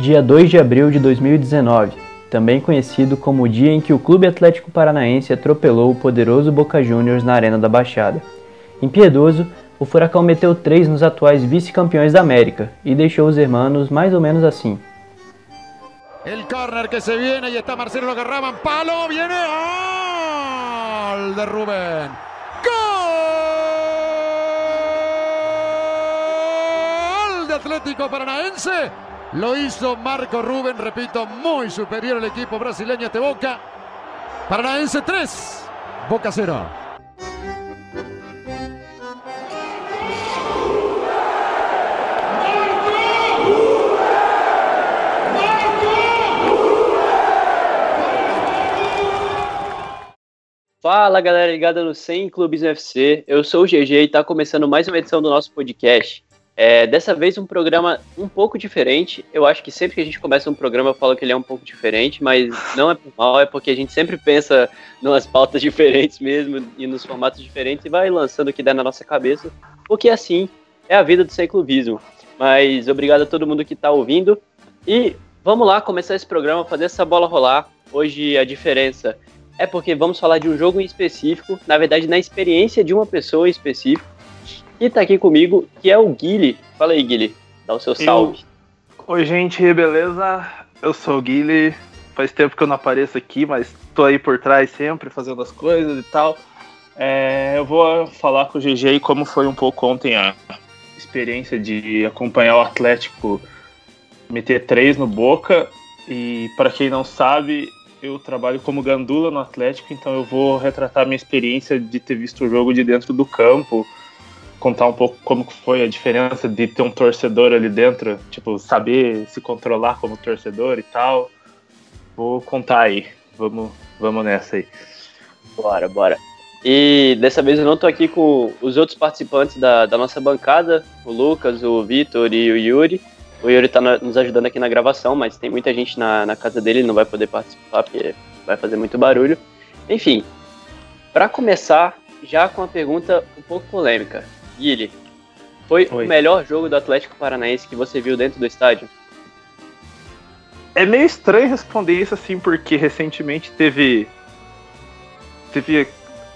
Dia 2 de abril de 2019, também conhecido como o dia em que o Clube Atlético Paranaense atropelou o poderoso Boca Juniors na Arena da Baixada. Impiedoso, o Furacão meteu 3 nos atuais vice-campeões da América e deixou os hermanos mais ou menos assim. El corner que se viene y está Marcelo lo agarraban. Palo, viene. Gol de Rubén. Gol de Atlético Paranaense. Lo hizo Marco Rubén, repito, muy superior al equipo brasileño de Boca. Paranaense 3, Boca 0. Fala galera ligada no 100 Clubes UFC, eu sou o GG e está começando mais uma edição do nosso podcast. É, dessa vez um programa um pouco diferente. Eu acho que sempre que a gente começa um programa eu falo que ele é um pouco diferente, mas não é por mal, é porque a gente sempre pensa nas pautas diferentes mesmo e nos formatos diferentes e vai lançando o que dá na nossa cabeça, porque assim é a vida do sem clubismo. Mas obrigado a todo mundo que está ouvindo e vamos lá começar esse programa, fazer essa bola rolar. Hoje a diferença é porque vamos falar de um jogo em específico, na verdade, na experiência de uma pessoa em específico. E tá aqui comigo, que é o Guile. Fala aí, Guile. Dá o seu salve. Eu... Oi, gente, beleza? Eu sou o Guile. Faz tempo que eu não apareço aqui, mas tô aí por trás sempre, fazendo as coisas e tal. É, eu vou falar com o GG como foi um pouco ontem a experiência de acompanhar o Atlético meter três no Boca. E para quem não sabe, eu trabalho como gandula no Atlético, então eu vou retratar minha experiência de ter visto o jogo de dentro do campo, contar um pouco como foi a diferença de ter um torcedor ali dentro, tipo, saber se controlar como torcedor e tal. Vou contar aí. Vamos, vamos nessa aí. Bora, bora. E dessa vez eu não tô aqui com os outros participantes da, da nossa bancada, o Lucas, o Vitor e o Yuri. O Yuri tá nos ajudando aqui na gravação, mas tem muita gente na, na casa dele, não vai poder participar porque vai fazer muito barulho. Enfim, para começar, já com uma pergunta um pouco polêmica. Guilherme, foi Oi. o melhor jogo do Atlético Paranaense que você viu dentro do estádio? É meio estranho responder isso assim, porque recentemente teve. Teve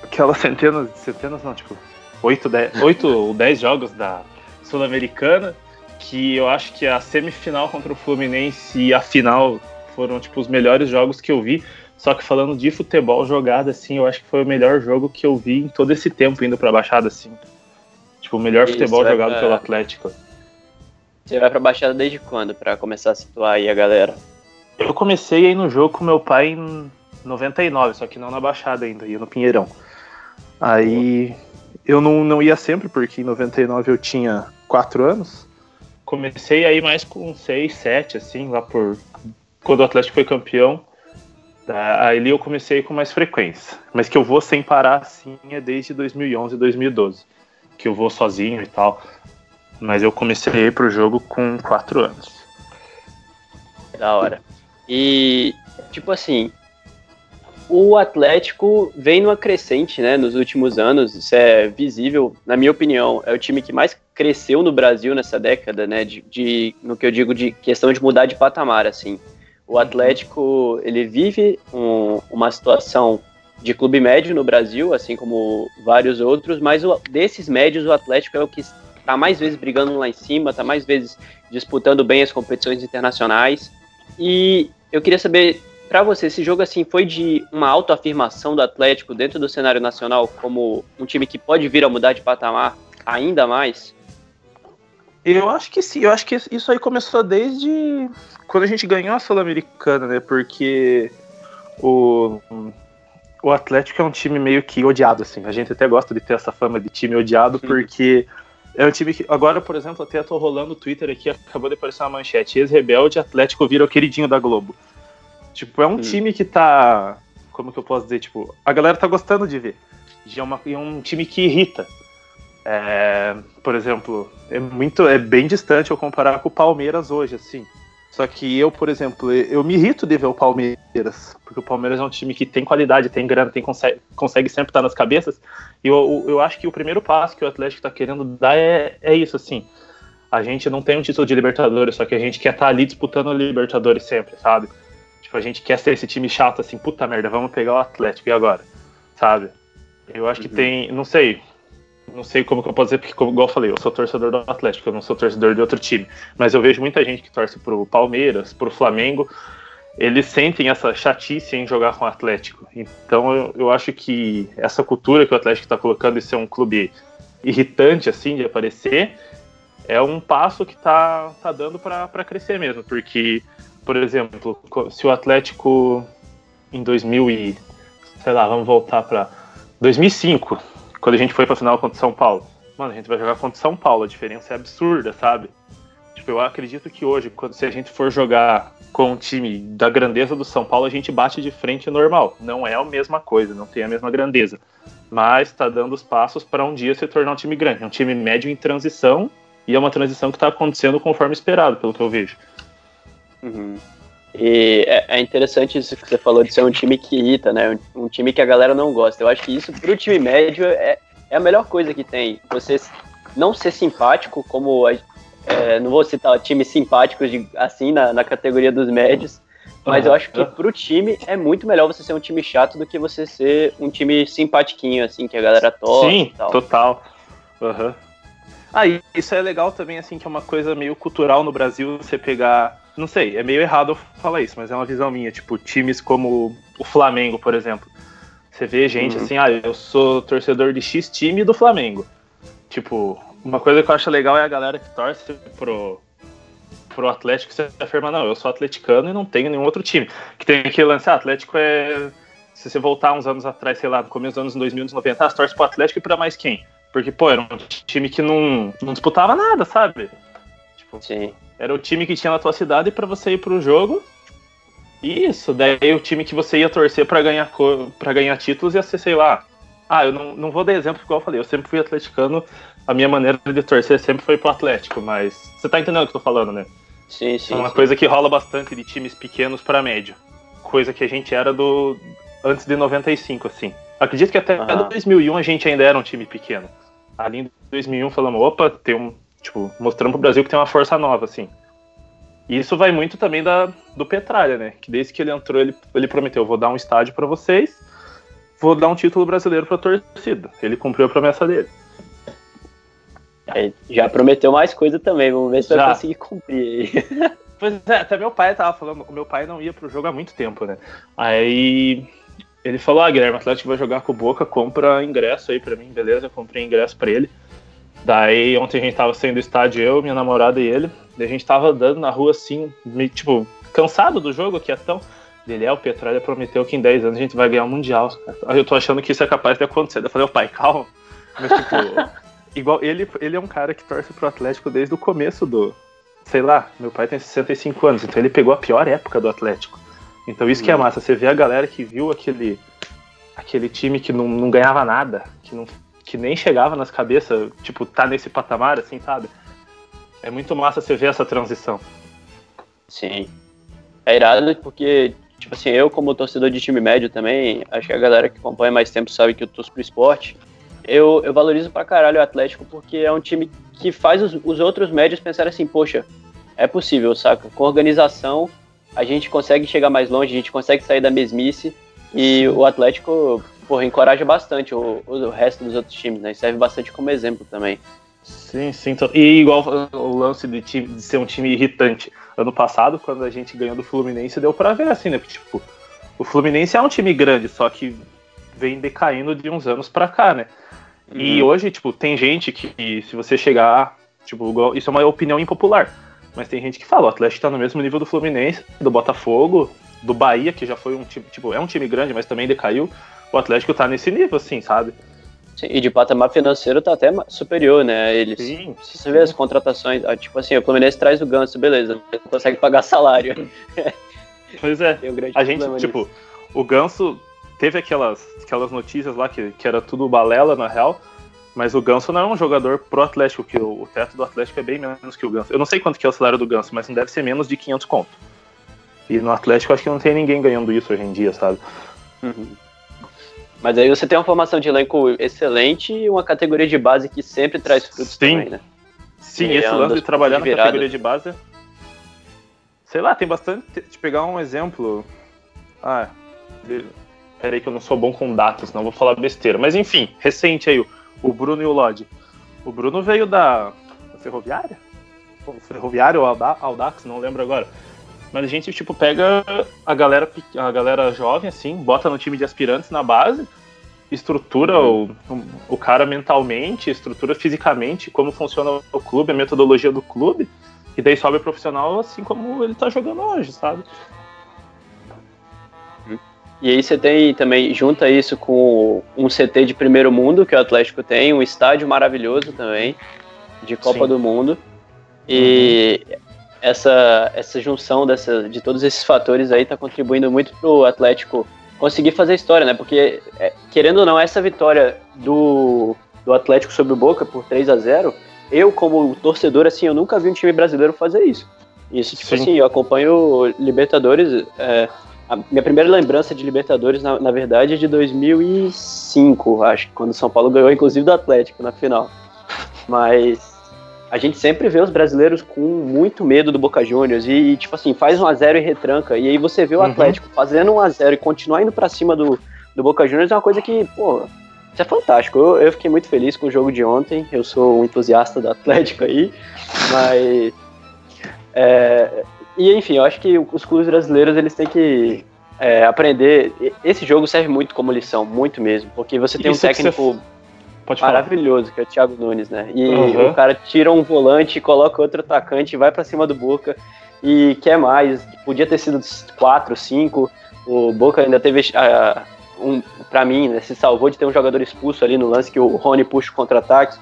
aquelas centenas, centenas não, tipo, 8, 10, 8 ou 10 jogos da Sul-Americana que eu acho que a semifinal contra o Fluminense e a final foram tipo os melhores jogos que eu vi. Só que falando de futebol jogado assim, eu acho que foi o melhor jogo que eu vi em todo esse tempo indo para a Baixada assim. Tipo, o melhor Isso, futebol jogado pra... pelo Atlético. Você vai pra Baixada desde quando para começar a situar aí a galera? Eu comecei aí no jogo com meu pai em 99, só que não na Baixada ainda, ia no Pinheirão. Aí eu não, não ia sempre, porque em 99 eu tinha 4 anos comecei aí mais com 6, 7, assim, lá por. Quando o Atlético foi campeão. Aí eu comecei com mais frequência. Mas que eu vou sem parar, assim, é desde 2011, 2012. Que eu vou sozinho e tal. Mas eu comecei pro jogo com 4 anos. Da hora. E, tipo assim, o Atlético vem numa crescente, né, nos últimos anos, isso é visível, na minha opinião, é o time que mais cresceu no Brasil nessa década, né, de, de no que eu digo de questão de mudar de patamar, assim. O Atlético, ele vive um, uma situação de clube médio no Brasil, assim como vários outros, mas o, desses médios o Atlético é o que está mais vezes brigando lá em cima, está mais vezes disputando bem as competições internacionais. E eu queria saber para você, esse jogo assim foi de uma autoafirmação do Atlético dentro do cenário nacional como um time que pode vir a mudar de patamar ainda mais? Eu acho que sim, eu acho que isso aí começou desde quando a gente ganhou a Sul-Americana, né? Porque o, o Atlético é um time meio que odiado, assim. A gente até gosta de ter essa fama de time odiado, porque é um time que. Agora, por exemplo, até tô rolando o Twitter aqui, acabou de aparecer uma manchete. Ex-rebelde, Atlético vira o queridinho da Globo. Tipo, é um hum. time que tá. Como que eu posso dizer? Tipo, a galera tá gostando de ver. É, uma, é um time que irrita. É, por exemplo, é muito. É bem distante eu comparar com o Palmeiras hoje, assim. Só que eu, por exemplo, eu me irrito de ver o Palmeiras, porque o Palmeiras é um time que tem qualidade, tem grana, tem, consegue, consegue sempre estar nas cabeças. E eu, eu acho que o primeiro passo que o Atlético está querendo dar é, é isso, assim. a gente não tem um título de Libertadores, só que a gente quer estar tá ali disputando a Libertadores sempre, sabe? Tipo, a gente quer ser esse time chato assim, puta merda, vamos pegar o Atlético e agora, sabe? Eu acho uhum. que tem, não sei, não sei como que eu posso dizer, porque, como, igual eu falei, eu sou torcedor do Atlético, eu não sou torcedor de outro time. Mas eu vejo muita gente que torce pro Palmeiras, pro Flamengo, eles sentem essa chatice em jogar com o Atlético. Então eu, eu acho que essa cultura que o Atlético está colocando de ser um clube irritante, assim, de aparecer, é um passo que tá, tá dando para crescer mesmo. Porque, por exemplo, se o Atlético em 2000 e, sei lá, vamos voltar para 2005, quando a gente foi para final contra o São Paulo. Mano, a gente vai jogar contra o São Paulo, a diferença é absurda, sabe? Tipo, eu acredito que hoje, quando, se a gente for jogar com um time da grandeza do São Paulo, a gente bate de frente normal. Não é a mesma coisa, não tem a mesma grandeza. Mas está dando os passos para um dia se tornar um time grande. É um time médio em transição e é uma transição que está acontecendo conforme esperado, pelo que eu vejo. Uhum. E é, é interessante isso que você falou de ser um time que irrita, né? Um time que a galera não gosta. Eu acho que isso, para o time médio, é, é a melhor coisa que tem. Você não ser simpático, como é, não vou citar times simpáticos de, assim na, na, categoria dos médios, mas uhum. eu acho que pro time é muito melhor você ser um time chato do que você ser um time simpatiquinho, assim, que a galera torce Sim, total. Uhum. Ah, isso é legal também, assim, que é uma coisa meio cultural no Brasil, você pegar. Não sei, é meio errado eu falar isso, mas é uma visão minha. Tipo, times como o Flamengo, por exemplo. Você vê gente uhum. assim, ah, eu sou torcedor de X time do Flamengo. Tipo, uma coisa que eu acho legal é a galera que torce pro, pro Atlético você afirma, não, eu sou atleticano e não tenho nenhum outro time. Que tem que lançar, ah, Atlético é. Se você voltar uns anos atrás, sei lá, no começo dos anos 2000, 90, ah, você torce pro Atlético e pra mais quem? Porque, pô, era um time que não, não disputava nada, sabe? Tipo, Sim. Era o time que tinha na tua cidade para você ir pro jogo. Isso, daí o time que você ia torcer para ganhar para ganhar títulos ia ser, sei lá. Ah, eu não, não vou dar exemplo igual eu falei, eu sempre fui atleticano a minha maneira de torcer sempre foi pro Atlético, mas você tá entendendo o que eu tô falando, né? Sim, sim. É uma sim. coisa que rola bastante de times pequenos para médio. Coisa que a gente era do antes de 95, assim. Acredito que até ah. 2001 a gente ainda era um time pequeno. Ali em 2001 falamos, opa, tem um, tipo, mostrando pro Brasil que tem uma força nova, assim. E isso vai muito também da, do Petralha, né? Que desde que ele entrou, ele, ele prometeu, vou dar um estádio para vocês, vou dar um título brasileiro pra torcida. Ele cumpriu a promessa dele. Já prometeu mais coisa também, vamos ver se Já. vai conseguir cumprir aí. Pois é, até meu pai tava falando, o meu pai não ia pro jogo há muito tempo, né? Aí ele falou, ah, Guilherme, o Atlético vai jogar com o Boca, compra ingresso aí pra mim, beleza? Eu comprei ingresso pra ele. Daí ontem a gente tava saindo do estádio, eu, minha namorada e ele. Daí a gente tava andando na rua assim, meio, tipo, cansado do jogo, que é tão. Ele é, o Petralha prometeu que em 10 anos a gente vai ganhar o Mundial. Aí eu tô achando que isso é capaz de acontecer. Daí eu falei, ô pai, calma. Mas tipo, igual ele, ele é um cara que torce pro Atlético desde o começo do. Sei lá, meu pai tem 65 anos, então ele pegou a pior época do Atlético. Então isso hum. que é hum. massa, você vê a galera que viu aquele aquele time que não, não ganhava nada, que, não, que nem chegava nas cabeças, tipo, tá nesse patamar, assim, sabe? É muito massa você ver essa transição. Sim. É irado porque, tipo assim, eu como torcedor de time médio também, acho que a galera que acompanha mais tempo sabe que eu torço pro esporte eu, eu valorizo pra caralho o Atlético porque é um time que faz os, os outros médios pensarem assim, poxa, é possível, saca? Com organização a gente consegue chegar mais longe, a gente consegue sair da mesmice e o Atlético, porra, encoraja bastante o, o resto dos outros times, né? E serve bastante como exemplo também. Sim, sim. E igual o lance de, time, de ser um time irritante. Ano passado, quando a gente ganhou do Fluminense, deu pra ver assim, né? Porque, tipo, o Fluminense é um time grande, só que vem decaindo de uns anos pra cá, né? Uhum. E hoje, tipo, tem gente que, se você chegar, tipo, isso é uma opinião impopular, mas tem gente que fala, o Atlético tá no mesmo nível do Fluminense, do Botafogo, do Bahia, que já foi um time, tipo, é um time grande, mas também decaiu. O Atlético tá nesse nível, assim, sabe? Sim, e de patamar financeiro tá até superior, né? Eles, sim, se você vê as contratações, ah, tipo assim, o Fluminense traz o Ganso, beleza, não consegue pagar salário. Pois é, um a gente, tipo, nisso. o Ganso teve aquelas, aquelas notícias lá que, que era tudo balela, na real. Mas o Ganso não é um jogador pro Atlético, que o, o, teto do Atlético é bem menos que o Ganso. Eu não sei quanto que é o salário do Ganso, mas não deve ser menos de 500 conto. E no Atlético acho que não tem ninguém ganhando isso hoje em dia, sabe? Uhum. Mas aí você tem uma formação de elenco excelente e uma categoria de base que sempre traz frutos Sim. também, né? Sim, esse lance de trabalhar na categoria de base. Sei lá, tem bastante. De pegar um exemplo. Ah, peraí que eu não sou bom com datas, não vou falar besteira. Mas enfim, recente aí, o Bruno e o Lodge. O Bruno veio da, da Ferroviária? Ferroviária ou Audax, não lembro agora. Mas a gente, tipo, pega a galera, a galera jovem, assim, bota no time de aspirantes na base, estrutura o, o cara mentalmente, estrutura fisicamente, como funciona o clube, a metodologia do clube, e daí sobe profissional assim como ele tá jogando hoje, sabe? E aí você tem também, junta isso com um CT de primeiro mundo que o Atlético tem, um estádio maravilhoso também, de Copa Sim. do Mundo. E uhum. Essa, essa junção dessa, de todos esses fatores aí está contribuindo muito para o Atlético conseguir fazer história, né? Porque, é, querendo ou não, essa vitória do, do Atlético sobre o Boca por 3 a 0 eu, como torcedor, assim, eu nunca vi um time brasileiro fazer isso. Isso, tipo Sim. assim, eu acompanho Libertadores. É, a minha primeira lembrança de Libertadores, na, na verdade, é de 2005, acho, quando o São Paulo ganhou, inclusive, do Atlético na final. Mas a gente sempre vê os brasileiros com muito medo do Boca Juniors e, tipo assim, faz um a 0 e retranca. E aí você vê o uhum. Atlético fazendo um a 0 e continuar indo para cima do, do Boca Juniors é uma coisa que, pô, isso é fantástico. Eu, eu fiquei muito feliz com o jogo de ontem. Eu sou um entusiasta do Atlético aí, mas. É, e enfim, eu acho que os clubes brasileiros eles têm que é, aprender. Esse jogo serve muito como lição, muito mesmo, porque você tem Isso um técnico Pode maravilhoso, que é o Thiago Nunes, né? E uhum. o cara tira um volante, coloca outro atacante, vai para cima do Boca e quer mais. Podia ter sido quatro, cinco. O Boca ainda teve uh, um, para mim, né, se salvou de ter um jogador expulso ali no lance que o Rony puxa o contra-ataque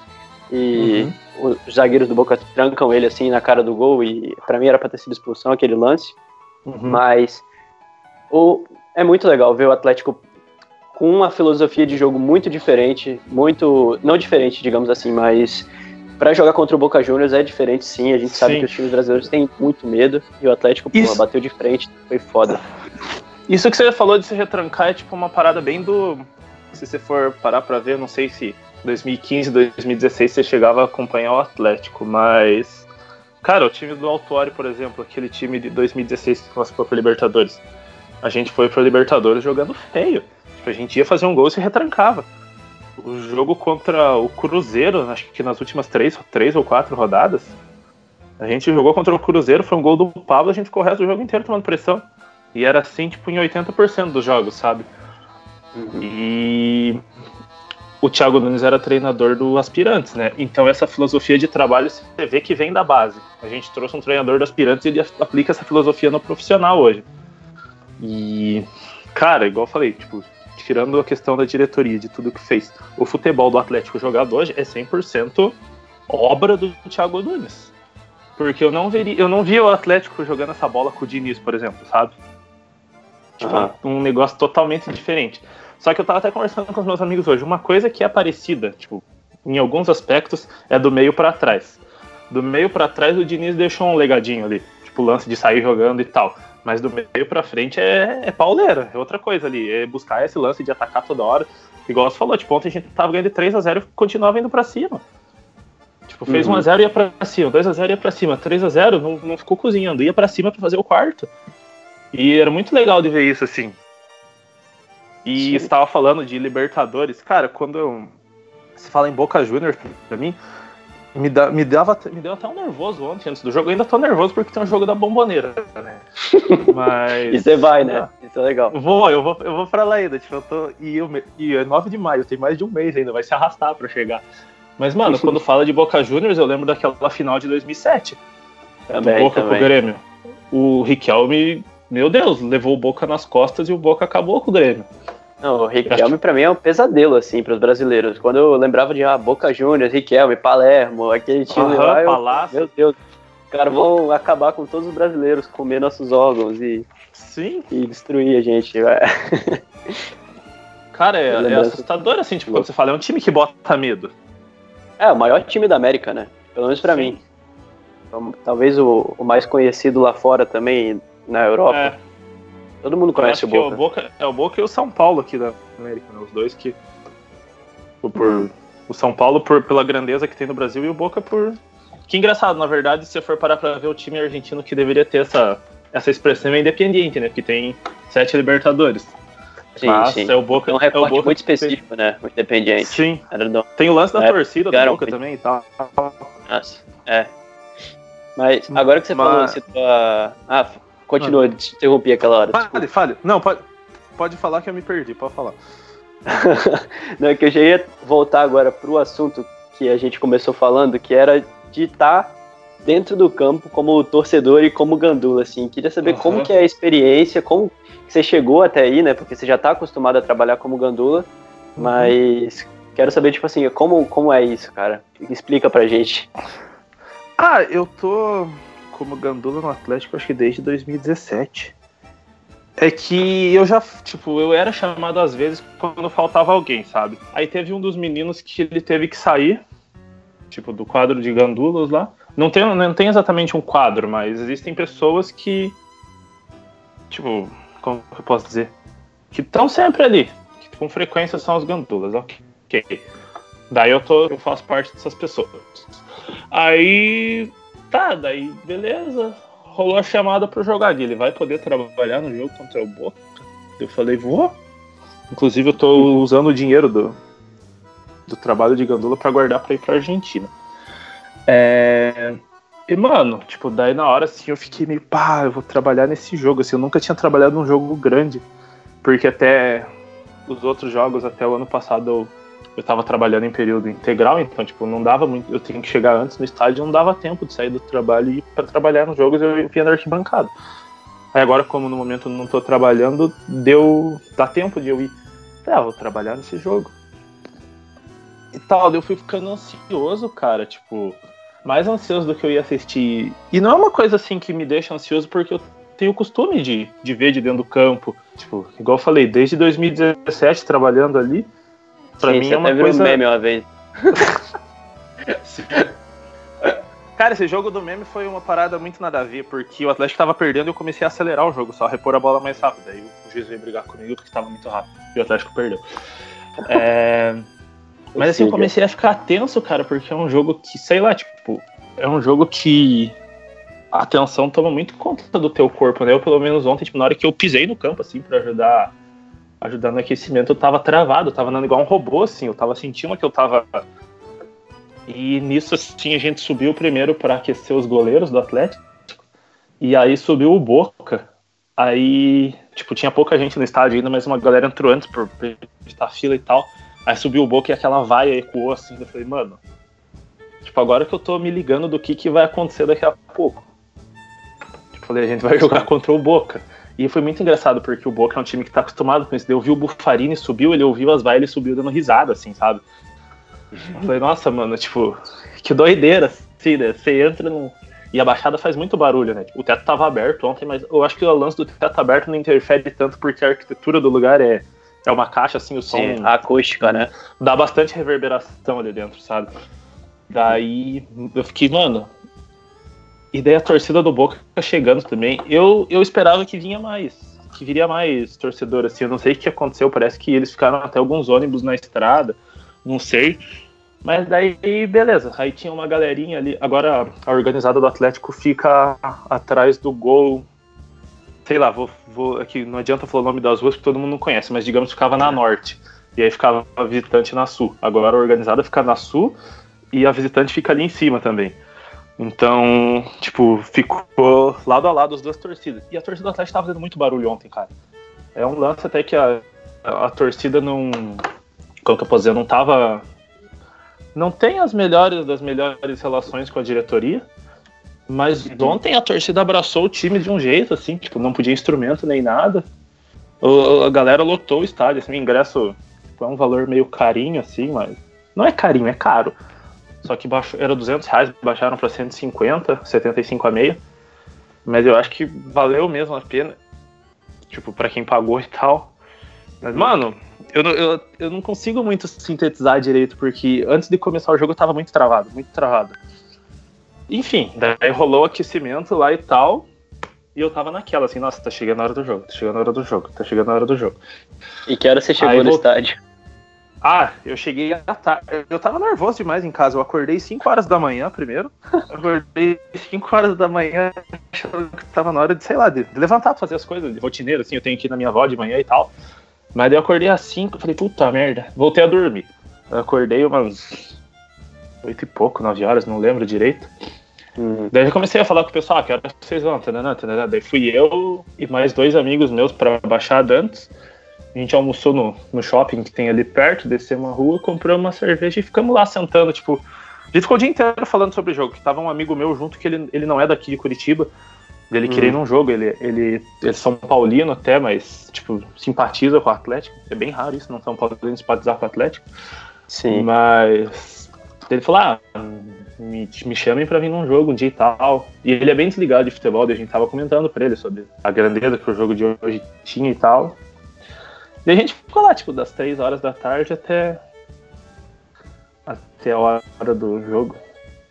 e uhum. os zagueiros do Boca trancam ele assim na cara do gol e para mim era para ter sido expulsão aquele lance. Uhum. Mas o, é muito legal ver o Atlético com uma filosofia de jogo muito diferente, muito não diferente, digamos assim, mas para jogar contra o Boca Juniors é diferente sim. A gente sim. sabe que os times brasileiros têm muito medo e o Atlético pô, bateu de frente, foi foda. Isso que você falou de se retrancar é tipo uma parada bem do. Se você for parar pra ver, não sei se 2015, 2016 você chegava a acompanhar o Atlético, mas. Cara, o time do Altuari, por exemplo, aquele time de 2016 que classificou pra Libertadores. A gente foi pra Libertadores jogando feio. Tipo, a gente ia fazer um gol e se retrancava. O jogo contra o Cruzeiro, acho que nas últimas três, três ou quatro rodadas, a gente jogou contra o Cruzeiro, foi um gol do Pablo, a gente ficou o resto do jogo inteiro tomando pressão. E era assim, tipo, em 80% dos jogos, sabe? Uhum. E o Thiago Nunes era treinador do Aspirantes, né? Então essa filosofia de trabalho você vê que vem da base. A gente trouxe um treinador do Aspirantes e ele aplica essa filosofia no profissional hoje. E, cara, igual eu falei, tipo, tirando a questão da diretoria, de tudo que fez, o futebol do Atlético jogado hoje é 100% obra do Thiago Nunes. Porque eu não, veria, eu não via o Atlético jogando essa bola com o Diniz, por exemplo, sabe? Tipo, uhum. um negócio totalmente diferente. Só que eu tava até conversando com os meus amigos hoje. Uma coisa que é parecida, tipo, em alguns aspectos, é do meio para trás. Do meio para trás, o Diniz deixou um legadinho ali. Tipo, lance de sair jogando e tal. Mas do meio para frente é, é pauleira, é outra coisa ali. É buscar esse lance de atacar toda hora. Igual você falou, tipo, ontem a gente tava ganhando de 3 a 0 e continuava indo pra cima. Tipo, fez uhum. 1x0 e ia pra cima, 2x0 ia pra cima, 3x0 não, não ficou cozinhando, ia pra cima pra fazer o quarto. E era muito legal de ver isso, assim. E estava falando de Libertadores. Cara, quando eu, se fala em Boca Juniors, pra mim, me, dá, me, dava, me deu até um nervoso ontem, antes do jogo. Eu ainda tô nervoso porque tem um jogo da bomboneira, né? Mas. e você vai, né? Ah, Isso é legal. Vou, eu vou, eu vou pra lá ainda. Tipo, eu tô. E, eu, e é 9 de maio, tem mais de um mês ainda, vai se arrastar pra chegar. Mas, mano, quando fala de Boca Juniors, eu lembro daquela final de 2007. Também, do Boca também. com o Grêmio. O Riquelme meu Deus, levou o Boca nas costas e o Boca acabou com o Grêmio. Não, o Riquelme para mim é um pesadelo, assim, para os brasileiros. Quando eu lembrava de ah, Boca Juniors, Riquelme, Palermo, aquele time uhum, lá, eu, meu Deus, os caras vão acabar com todos os brasileiros, comer nossos órgãos e, Sim. e destruir a gente. Cara, é, é assustador, assim, tipo, quando você fala, é um time que bota medo. É, o maior time da América, né? Pelo menos para mim. Então, talvez o, o mais conhecido lá fora também, na Europa. É. Todo mundo conhece o Boca. É o Boca. É o Boca e o São Paulo aqui da América, né? Os dois que. Por, hum. O São Paulo por, pela grandeza que tem no Brasil e o Boca por. Que engraçado, na verdade, se você for parar pra ver o time argentino que deveria ter essa, essa expressão é independiente, né? Que tem sete Libertadores. Sim, Mas sim. é o Boca. É um recorte é o Boca muito específico, né? O Independiente. Sim. Tem o lance da é, torcida do Boca também e tal. Nossa, é. Mas agora que você Mas... falou, você tá... Ah, continua, ah. te interrompi aquela hora. Fale, fale. Não, pode, pode falar que eu me perdi, pode falar. Não, é que eu já ia voltar agora pro assunto que a gente começou falando, que era de estar tá dentro do campo como torcedor e como gandula, assim. Queria saber uhum. como que é a experiência, como você chegou até aí, né? Porque você já está acostumado a trabalhar como gandula, uhum. mas quero saber, tipo assim, como, como é isso, cara? Explica pra gente. Ah, eu tô como gandula no Atlético acho que desde 2017. É que eu já, tipo, eu era chamado às vezes quando faltava alguém, sabe? Aí teve um dos meninos que ele teve que sair, tipo, do quadro de gandulas lá. Não tem, não tem exatamente um quadro, mas existem pessoas que, tipo, como eu posso dizer? Que estão sempre ali, que com frequência são os gandulas, ok. Daí eu, tô, eu faço parte dessas pessoas. Aí, tá, daí beleza, rolou a chamada para jogar. Ele vai poder trabalhar no jogo contra o Boca? Eu falei, vou. Inclusive, eu tô usando o dinheiro do, do trabalho de Gandula para guardar para ir pra Argentina. É... E, mano, tipo, daí na hora, assim, eu fiquei meio, pá, eu vou trabalhar nesse jogo, assim, eu nunca tinha trabalhado num jogo grande, porque até os outros jogos, até o ano passado, eu eu estava trabalhando em período integral, então, tipo, não dava muito. Eu tinha que chegar antes no estádio, não dava tempo de sair do trabalho e ir para trabalhar nos jogos, eu via na arquibancada. Aí agora, como no momento não estou trabalhando, deu. dá tempo de eu ir. Ah, vou trabalhar nesse jogo. E tal, eu fui ficando ansioso, cara, tipo, mais ansioso do que eu ia assistir. E não é uma coisa assim que me deixa ansioso, porque eu tenho o costume de, de ver de dentro do campo. Tipo, igual eu falei, desde 2017 trabalhando ali Pra Sim, mim é uma coisa. Um meme uma vez. Cara, esse jogo do meme foi uma parada muito nada a ver, porque o Atlético tava perdendo e eu comecei a acelerar o jogo, só repor a bola mais rápido. Aí o juiz veio brigar comigo porque tava muito rápido e o Atlético perdeu. É... Mas assim, eu comecei a ficar tenso, cara, porque é um jogo que, sei lá, tipo, é um jogo que a atenção toma muito conta do teu corpo, né? Eu, pelo menos ontem, tipo, na hora que eu pisei no campo, assim, para ajudar ajudar no aquecimento, eu tava travado, eu tava andando igual um robô, assim, eu tava sentindo que eu tava. E nisso, assim, a gente subiu primeiro para aquecer os goleiros do Atlético, e aí subiu o Boca. Aí, tipo, tinha pouca gente no estádio ainda, mas uma galera entrou antes por estar fila e tal. Aí subiu o Boca e aquela vaia ecoou assim. Eu falei, mano, tipo, agora que eu tô me ligando do que, que vai acontecer daqui a pouco. Tipo, falei, a gente vai jogar contra o Boca. E foi muito engraçado, porque o Boca é um time que tá acostumado com isso. Eu vi o Buffarini subiu, ele ouviu as vaias, ele subiu dando risada, assim, sabe? Eu falei, nossa, mano, tipo, que doideira, assim, né? Você entra num. E a baixada faz muito barulho, né? O teto tava aberto ontem, mas eu acho que o lance do teto aberto não interfere tanto porque a arquitetura do lugar é, é uma caixa, assim, o som. Sim, a acústica, né? Dá bastante reverberação ali dentro, sabe? Daí eu fiquei, mano, e daí a torcida do Boca chegando também. Eu, eu esperava que vinha mais. Que viria mais torcedor, assim. Eu não sei o que aconteceu. Parece que eles ficaram até alguns ônibus na estrada. Não sei. Mas daí, beleza. Aí tinha uma galerinha ali. Agora a organizada do Atlético fica atrás do gol. Sei lá, vou, vou aqui não adianta falar o nome das ruas que todo mundo não conhece, mas digamos que ficava na norte. E aí ficava a visitante na sul. Agora a organizada fica na sul e a visitante fica ali em cima também. Então, tipo, ficou lado a lado as duas torcidas. E a torcida do Atlético tava fazendo muito barulho ontem, cara. É um lance até que a, a, a torcida não. Como que eu posso dizer? Não tava. Não tem as melhores das melhores relações com a diretoria. Mas uhum. ontem a torcida abraçou o time de um jeito, assim, tipo, não podia instrumento nem nada. O, a galera lotou o estádio, assim, o ingresso foi um valor meio carinho, assim, mas. Não é carinho, é caro. Só que baixou, era 200 reais, baixaram para 150, 75 a meia. Mas eu acho que valeu mesmo a pena. Tipo, para quem pagou e tal. Mas, mano, eu, eu, eu não consigo muito sintetizar direito, porque antes de começar o jogo eu tava muito travado, muito travado. Enfim, daí rolou o aquecimento lá e tal. E eu tava naquela, assim, nossa, tá chegando a hora do jogo, tá chegando a hora do jogo, tá chegando a hora do jogo. E que hora você chegou Aí, no estádio? Ah, eu cheguei à tarde. Eu tava nervoso demais em casa. Eu acordei 5 horas da manhã primeiro. acordei 5 horas da manhã, achando que tava na hora de, sei lá, de, levantar pra fazer as coisas de rotineiro, assim. Eu tenho que ir na minha avó de manhã e tal. Mas daí eu acordei às 5, falei, puta merda, voltei a dormir. Eu acordei umas 8 e pouco, 9 horas, não lembro direito. Uhum. Daí eu comecei a falar com o pessoal, ah, que hora vocês vão, tanana, tanana. Daí fui eu e mais dois amigos meus pra Baixada antes. A gente almoçou no, no shopping que tem ali perto, descemos a rua, compramos uma cerveja e ficamos lá sentando, tipo. A gente ficou o dia inteiro falando sobre o jogo, que tava um amigo meu junto que ele, ele não é daqui de Curitiba. Ele queria ir num jogo, ele, ele, ele é São Paulino até, mas, tipo, simpatiza com o Atlético. É bem raro isso, não São Paulino simpatizar com o Atlético. Sim. Mas ele falou, ah, me, me chamem para vir num jogo um dia e tal. E ele é bem desligado de futebol, a gente tava comentando pra ele sobre a grandeza que o jogo de hoje tinha e tal. E a gente ficou lá, tipo, das 3 horas da tarde até. até a hora do jogo.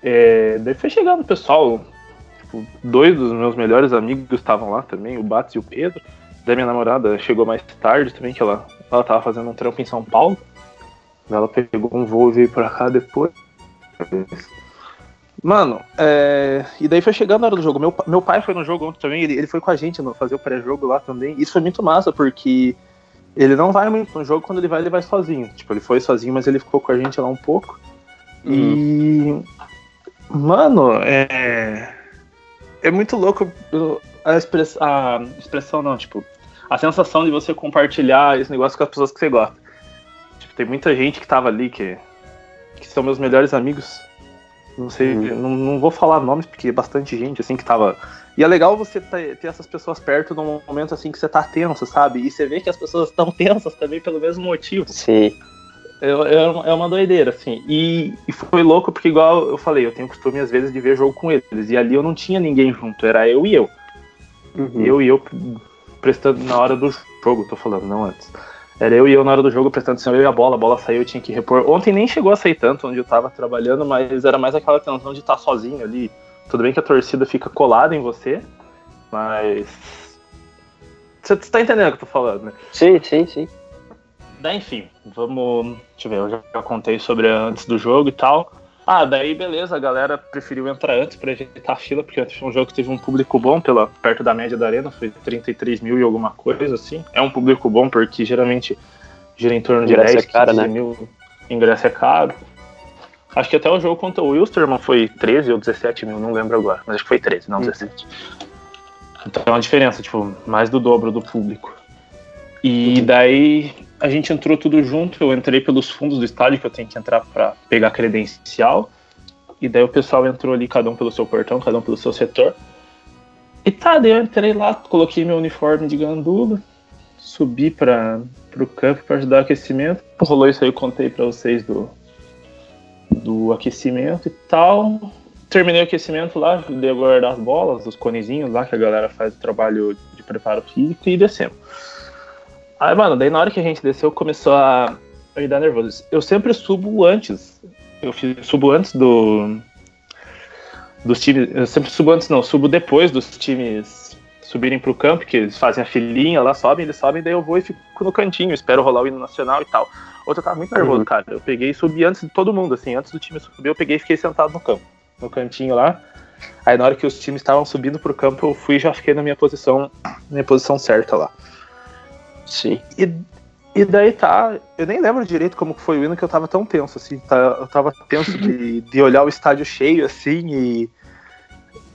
É, daí foi chegando o pessoal, tipo, dois dos meus melhores amigos estavam lá também, o Bates e o Pedro. Da minha namorada chegou mais tarde também, que ela, ela tava fazendo um trampo em São Paulo. Ela pegou um voo e veio pra cá depois. Mano, é... e daí foi chegando a hora do jogo. Meu, meu pai foi no jogo ontem também, ele, ele foi com a gente no, fazer o pré-jogo lá também. Isso foi muito massa, porque ele não vai muito no jogo, quando ele vai, ele vai sozinho. Tipo, ele foi sozinho, mas ele ficou com a gente lá um pouco. Uhum. E. Mano, é. É muito louco a, express... a expressão, não, tipo, a sensação de você compartilhar esse negócio com as pessoas que você gosta. Tipo, tem muita gente que tava ali que, que são meus melhores amigos não sei, uhum. não, não vou falar nomes porque é bastante gente assim que tava. E é legal você ter, essas pessoas perto num momento assim que você tá tenso, sabe? E você vê que as pessoas estão tensas também pelo mesmo motivo. Sim. É, é, é uma doideira, assim. E, e, foi louco porque, igual eu falei, eu tenho costume às vezes de ver jogo com eles. E ali eu não tinha ninguém junto, era eu e eu. Uhum. Eu e eu prestando na hora do jogo, tô falando, não antes. Era eu e eu na hora do jogo prestando atenção, eu e a bola, a bola saiu, eu tinha que repor. Ontem nem chegou a sair tanto onde eu tava trabalhando, mas era mais aquela tensão de estar sozinho ali. Tudo bem que a torcida fica colada em você, mas. Você tá entendendo o que eu tô falando, né? Sim, sim, sim. Daí, enfim, vamos. Deixa eu ver, eu já contei sobre antes do jogo e tal. Ah, daí beleza, a galera preferiu entrar antes para evitar a fila, porque foi um jogo que teve um público bom, pela, perto da média da arena, foi 33 mil e alguma coisa, assim. É um público bom, porque geralmente gira em torno de ingresso 10, é caro, né? mil. Ingresso é caro. Acho que até o jogo contra o Wilstermann foi 13 ou 17 mil, não lembro agora, mas acho que foi 13, não 17. Uhum. Então é uma diferença, tipo, mais do dobro do público. E daí a gente entrou tudo junto, eu entrei pelos fundos do estádio, que eu tenho que entrar para pegar credencial. E daí o pessoal entrou ali, cada um pelo seu portão, cada um pelo seu setor. E tá, daí eu entrei lá, coloquei meu uniforme de gandula, subi para o campo para ajudar o aquecimento. Rolou isso aí, eu contei para vocês do, do aquecimento e tal. Terminei o aquecimento lá, dei guardar as bolas, os conezinhos lá, que a galera faz o trabalho de preparo físico e descemos. Aí, mano, daí na hora que a gente desceu, começou a, me dar nervoso. Eu sempre subo antes. Eu subo antes do. Dos times. Eu sempre subo antes, não, subo depois dos times subirem pro campo, que eles fazem a filinha lá, sobem, eles sobem, daí eu vou e fico no cantinho, espero rolar o hino nacional e tal. Outra eu tava muito nervoso, uhum. cara. Eu peguei e subi antes de todo mundo, assim, antes do time subir, eu peguei e fiquei sentado no campo, no cantinho lá. Aí na hora que os times estavam subindo pro campo, eu fui e já fiquei na minha posição, na minha posição certa lá. Sim. E, e daí tá, eu nem lembro direito como foi o hino que eu tava tão tenso, assim, tá, eu tava tenso de, de olhar o estádio cheio, assim, e,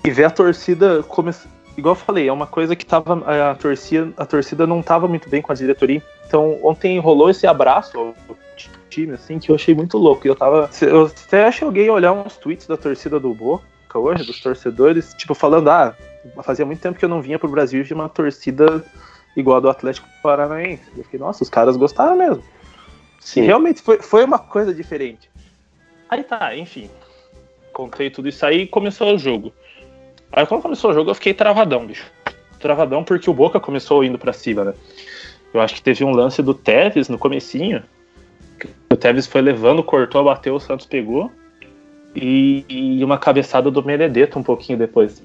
e ver a torcida começar. Igual eu falei, é uma coisa que tava. A torcida, a torcida não tava muito bem com a diretoria. Então ontem rolou esse abraço ao time, assim, que eu achei muito louco. Eu tava. Eu até cheguei a olhar uns tweets da torcida do Boca hoje, dos torcedores, tipo, falando, ah, fazia muito tempo que eu não vinha pro Brasil de uma torcida igual a do Atlético Paranaense. Eu fiquei, nossa, os caras gostaram mesmo. Sim. Realmente foi, foi uma coisa diferente. Aí tá, enfim. Contei tudo isso aí e começou o jogo. Aí quando começou o jogo eu fiquei travadão, bicho. Travadão porque o Boca começou indo pra cima, né? Eu acho que teve um lance do Tevez no comecinho. O Tevez foi levando, cortou, bateu, o Santos pegou. E, e uma cabeçada do Benedetto um pouquinho depois.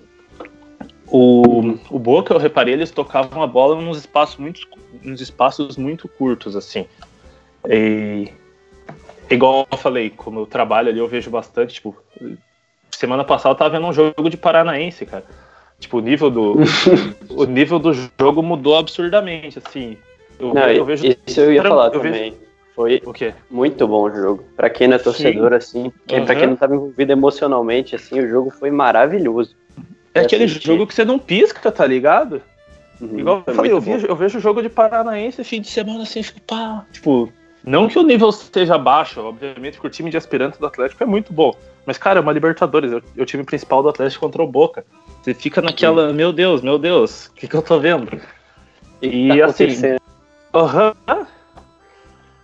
O, o Boca, eu reparei, eles tocavam a bola nos espaços muito, nos espaços muito curtos, assim. E, igual eu falei, como eu trabalho ali, eu vejo bastante, tipo, semana passada eu tava vendo um jogo de Paranaense, cara. Tipo, o nível do o nível do jogo mudou absurdamente, assim. Eu, Não, eu vejo isso eu ia falar eu também. Vejo... Foi o quê? muito bom o jogo. Para quem não é torcedor, Sim. assim, uhum. para quem não estava envolvido emocionalmente, assim, o jogo foi maravilhoso. É aquele assistir. jogo que você não pisca, tá ligado? Uhum, Igual eu falei, eu, vejo, eu vejo o jogo de Paranaense fim de semana assim, fico pá. Tipo, não que o nível esteja baixo, obviamente, porque o time de aspirantes do Atlético é muito bom. Mas, cara, é uma Libertadores, é o time principal do Atlético contra o Boca. Você fica naquela, Sim. meu Deus, meu Deus, o que, que eu tô vendo? E tá assim. Aham. Uhum,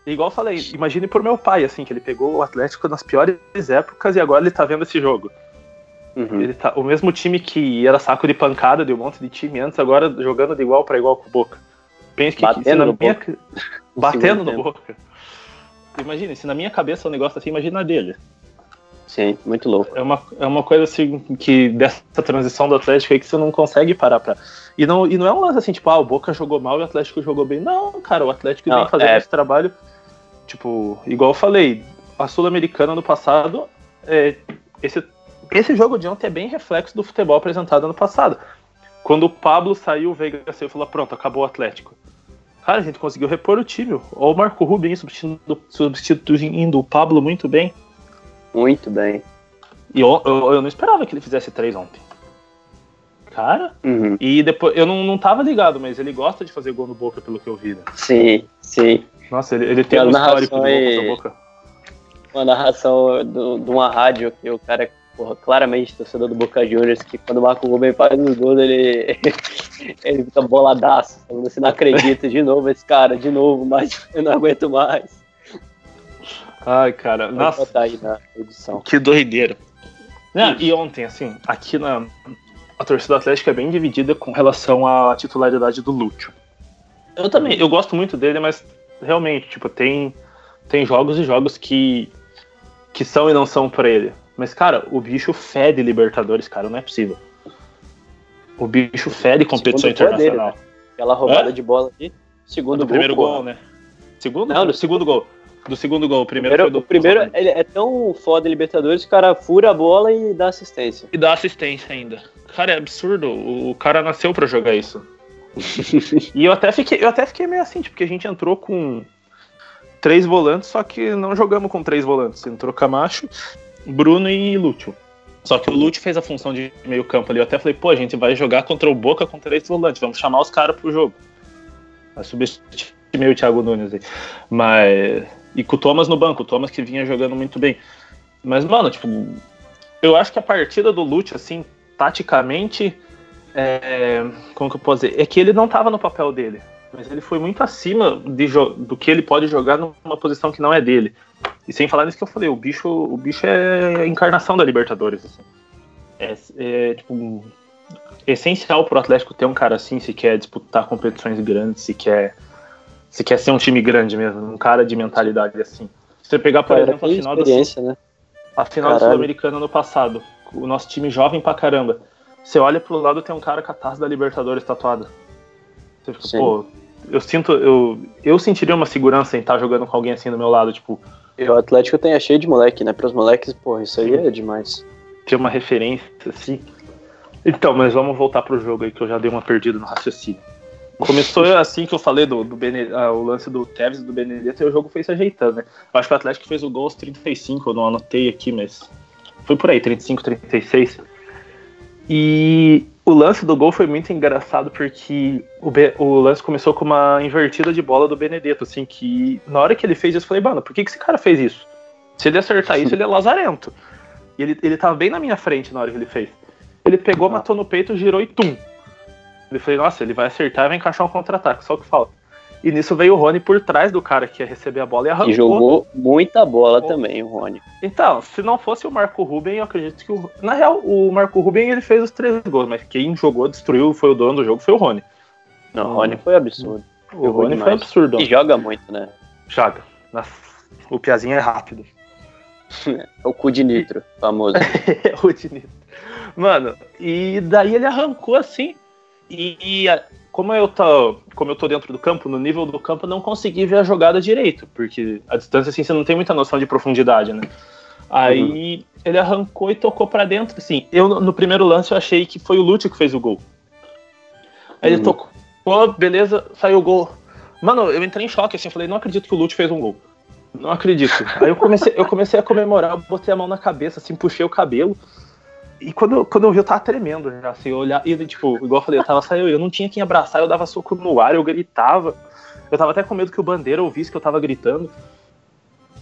igual eu falei, imagine por meu pai, assim, que ele pegou o Atlético nas piores épocas e agora ele tá vendo esse jogo. Uhum. Ele tá, o mesmo time que era saco de pancada de um monte de time antes, agora jogando de igual para igual com o Boca. Pense que, batendo que no minha, Boca. batendo no Boca. Imagina, se na minha cabeça é um negócio assim, imagina dele. Sim, muito louco. É uma, é uma coisa assim que dessa transição do Atlético aí que você não consegue parar pra. E não, e não é um lance assim, tipo, ah, o Boca jogou mal e o Atlético jogou bem. Não, cara, o Atlético não, vem fazendo é... esse trabalho. Tipo, igual eu falei, a Sul-Americana no passado, é, esse esse jogo de ontem é bem reflexo do futebol apresentado ano passado. Quando o Pablo saiu, o Veiga saiu e falou: pronto, acabou o Atlético. Cara, a gente conseguiu repor o time. Ou o Marco Rubem substituindo, substituindo o Pablo muito bem. Muito bem. E eu, eu, eu, não esperava que ele fizesse três ontem. Cara, uhum. e depois eu não, não tava ligado, mas ele gosta de fazer gol no boca, pelo que eu vi. Né? Sim, sim. Nossa, ele, ele tem um histórico no boca. Uma narração de uma rádio que o cara porra, claramente torcedor do Boca Juniors, que quando o Marco Rubem faz os gols, ele, ele fica boladaço. Você não acredita, de novo esse cara, de novo, mas eu não aguento mais. Ai, cara, nossa. botar aí na edição. Que doideira. Não, e ontem, assim, aqui na. A torcida atlética é bem dividida com relação à titularidade do Lúcio. Eu também, eu gosto muito dele, mas realmente, tipo, tem, tem jogos e jogos que, que são e não são para ele. Mas, cara, o bicho fede Libertadores, cara, não é possível. O bicho fede competição internacional. Dele, né? Aquela roubada é? de bola ali. Segundo do gol, primeiro gol, né? Segundo? Não, do segundo gol. Do segundo gol. O primeiro, primeiro do... O primeiro ele é tão foda Libertadores que o cara fura a bola e dá assistência. E dá assistência ainda. Cara, é absurdo. O cara nasceu para jogar isso. e eu até, fiquei, eu até fiquei meio assim, tipo, porque a gente entrou com três volantes, só que não jogamos com três volantes. Entrou Camacho, Bruno e Lúcio. Só que o Lúcio fez a função de meio campo ali. Eu até falei, pô, a gente vai jogar contra o Boca com três volantes, vamos chamar os caras pro jogo. Aí subestimei o Thiago Nunes aí. Mas. E com o Thomas no banco, o Thomas que vinha jogando muito bem. Mas, mano, tipo, eu acho que a partida do Lúcio, assim, taticamente, é... como que eu posso dizer? É que ele não tava no papel dele. Mas ele foi muito acima de do que ele pode jogar numa posição que não é dele. E sem falar nisso que eu falei, o bicho, o bicho é a encarnação da Libertadores. Assim. É, é tipo essencial pro Atlético ter um cara assim se quer disputar competições grandes, se quer se quer ser um time grande mesmo, um cara de mentalidade assim. Se você pegar, por cara, exemplo, a final, do, né? a final Sul-Americana no passado, o nosso time jovem pra caramba. Você olha pro lado tem um cara com a taça da Libertadores tatuada. Você fica, Sim. pô, eu sinto, eu, eu sentiria uma segurança em estar jogando com alguém assim do meu lado, tipo, o Atlético tem a cheio de moleque, né? Para os moleques, pô, isso aí é demais. Ter uma referência, assim. Então, mas vamos voltar pro jogo aí, que eu já dei uma perdida no raciocínio. Começou assim que eu falei do, do ah, o lance do Tevez e do Benedetto e o jogo foi se ajeitando, né? Eu acho que o Atlético fez o gol aos 35, eu não anotei aqui, mas foi por aí, 35, 36. E o lance do gol foi muito engraçado porque o, Be o lance começou com uma invertida de bola do Benedetto, assim, que na hora que ele fez isso, eu falei, mano, por que, que esse cara fez isso? Se ele acertar isso, ele é lazarento. E ele, ele tava bem na minha frente na hora que ele fez. Ele pegou, matou no peito, girou e tum. Ele falei, nossa, ele vai acertar e vai encaixar um contra-ataque, só o que falta. E nisso veio o Rony por trás do cara que ia receber a bola e arrancou. E jogou muita bola também, o Rony. Então, se não fosse o Marco Ruben, eu acredito que o... Na real, o Marco Ruben ele fez os três gols, mas quem jogou, destruiu, foi o dono do jogo, foi o Rony. Não, o Rony foi absurdo. O Rony foi absurdo. E joga muito, né? Joga. O Piazinho é rápido. é o cu de nitro, famoso. é o de nitro. Mano, e daí ele arrancou assim E, e como eu tô, como eu tô dentro do campo, no nível do campo, eu não consegui ver a jogada direito, porque a distância assim você não tem muita noção de profundidade, né? Aí uhum. ele arrancou e tocou para dentro, assim. Eu no primeiro lance eu achei que foi o Lúcio que fez o gol. Aí uhum. ele tocou, beleza, saiu o gol. Mano, eu entrei em choque, assim, falei, não acredito que o Lúcio fez um gol. Não acredito. Aí eu comecei, eu comecei a comemorar, botei a mão na cabeça, assim, puxei o cabelo. E quando, quando eu vi, eu tava tremendo já, assim, eu olhar, e tipo, igual eu falei, eu tava saindo, eu não tinha quem abraçar, eu dava soco no ar, eu gritava. Eu tava até com medo que o bandeira ouvisse que eu tava gritando.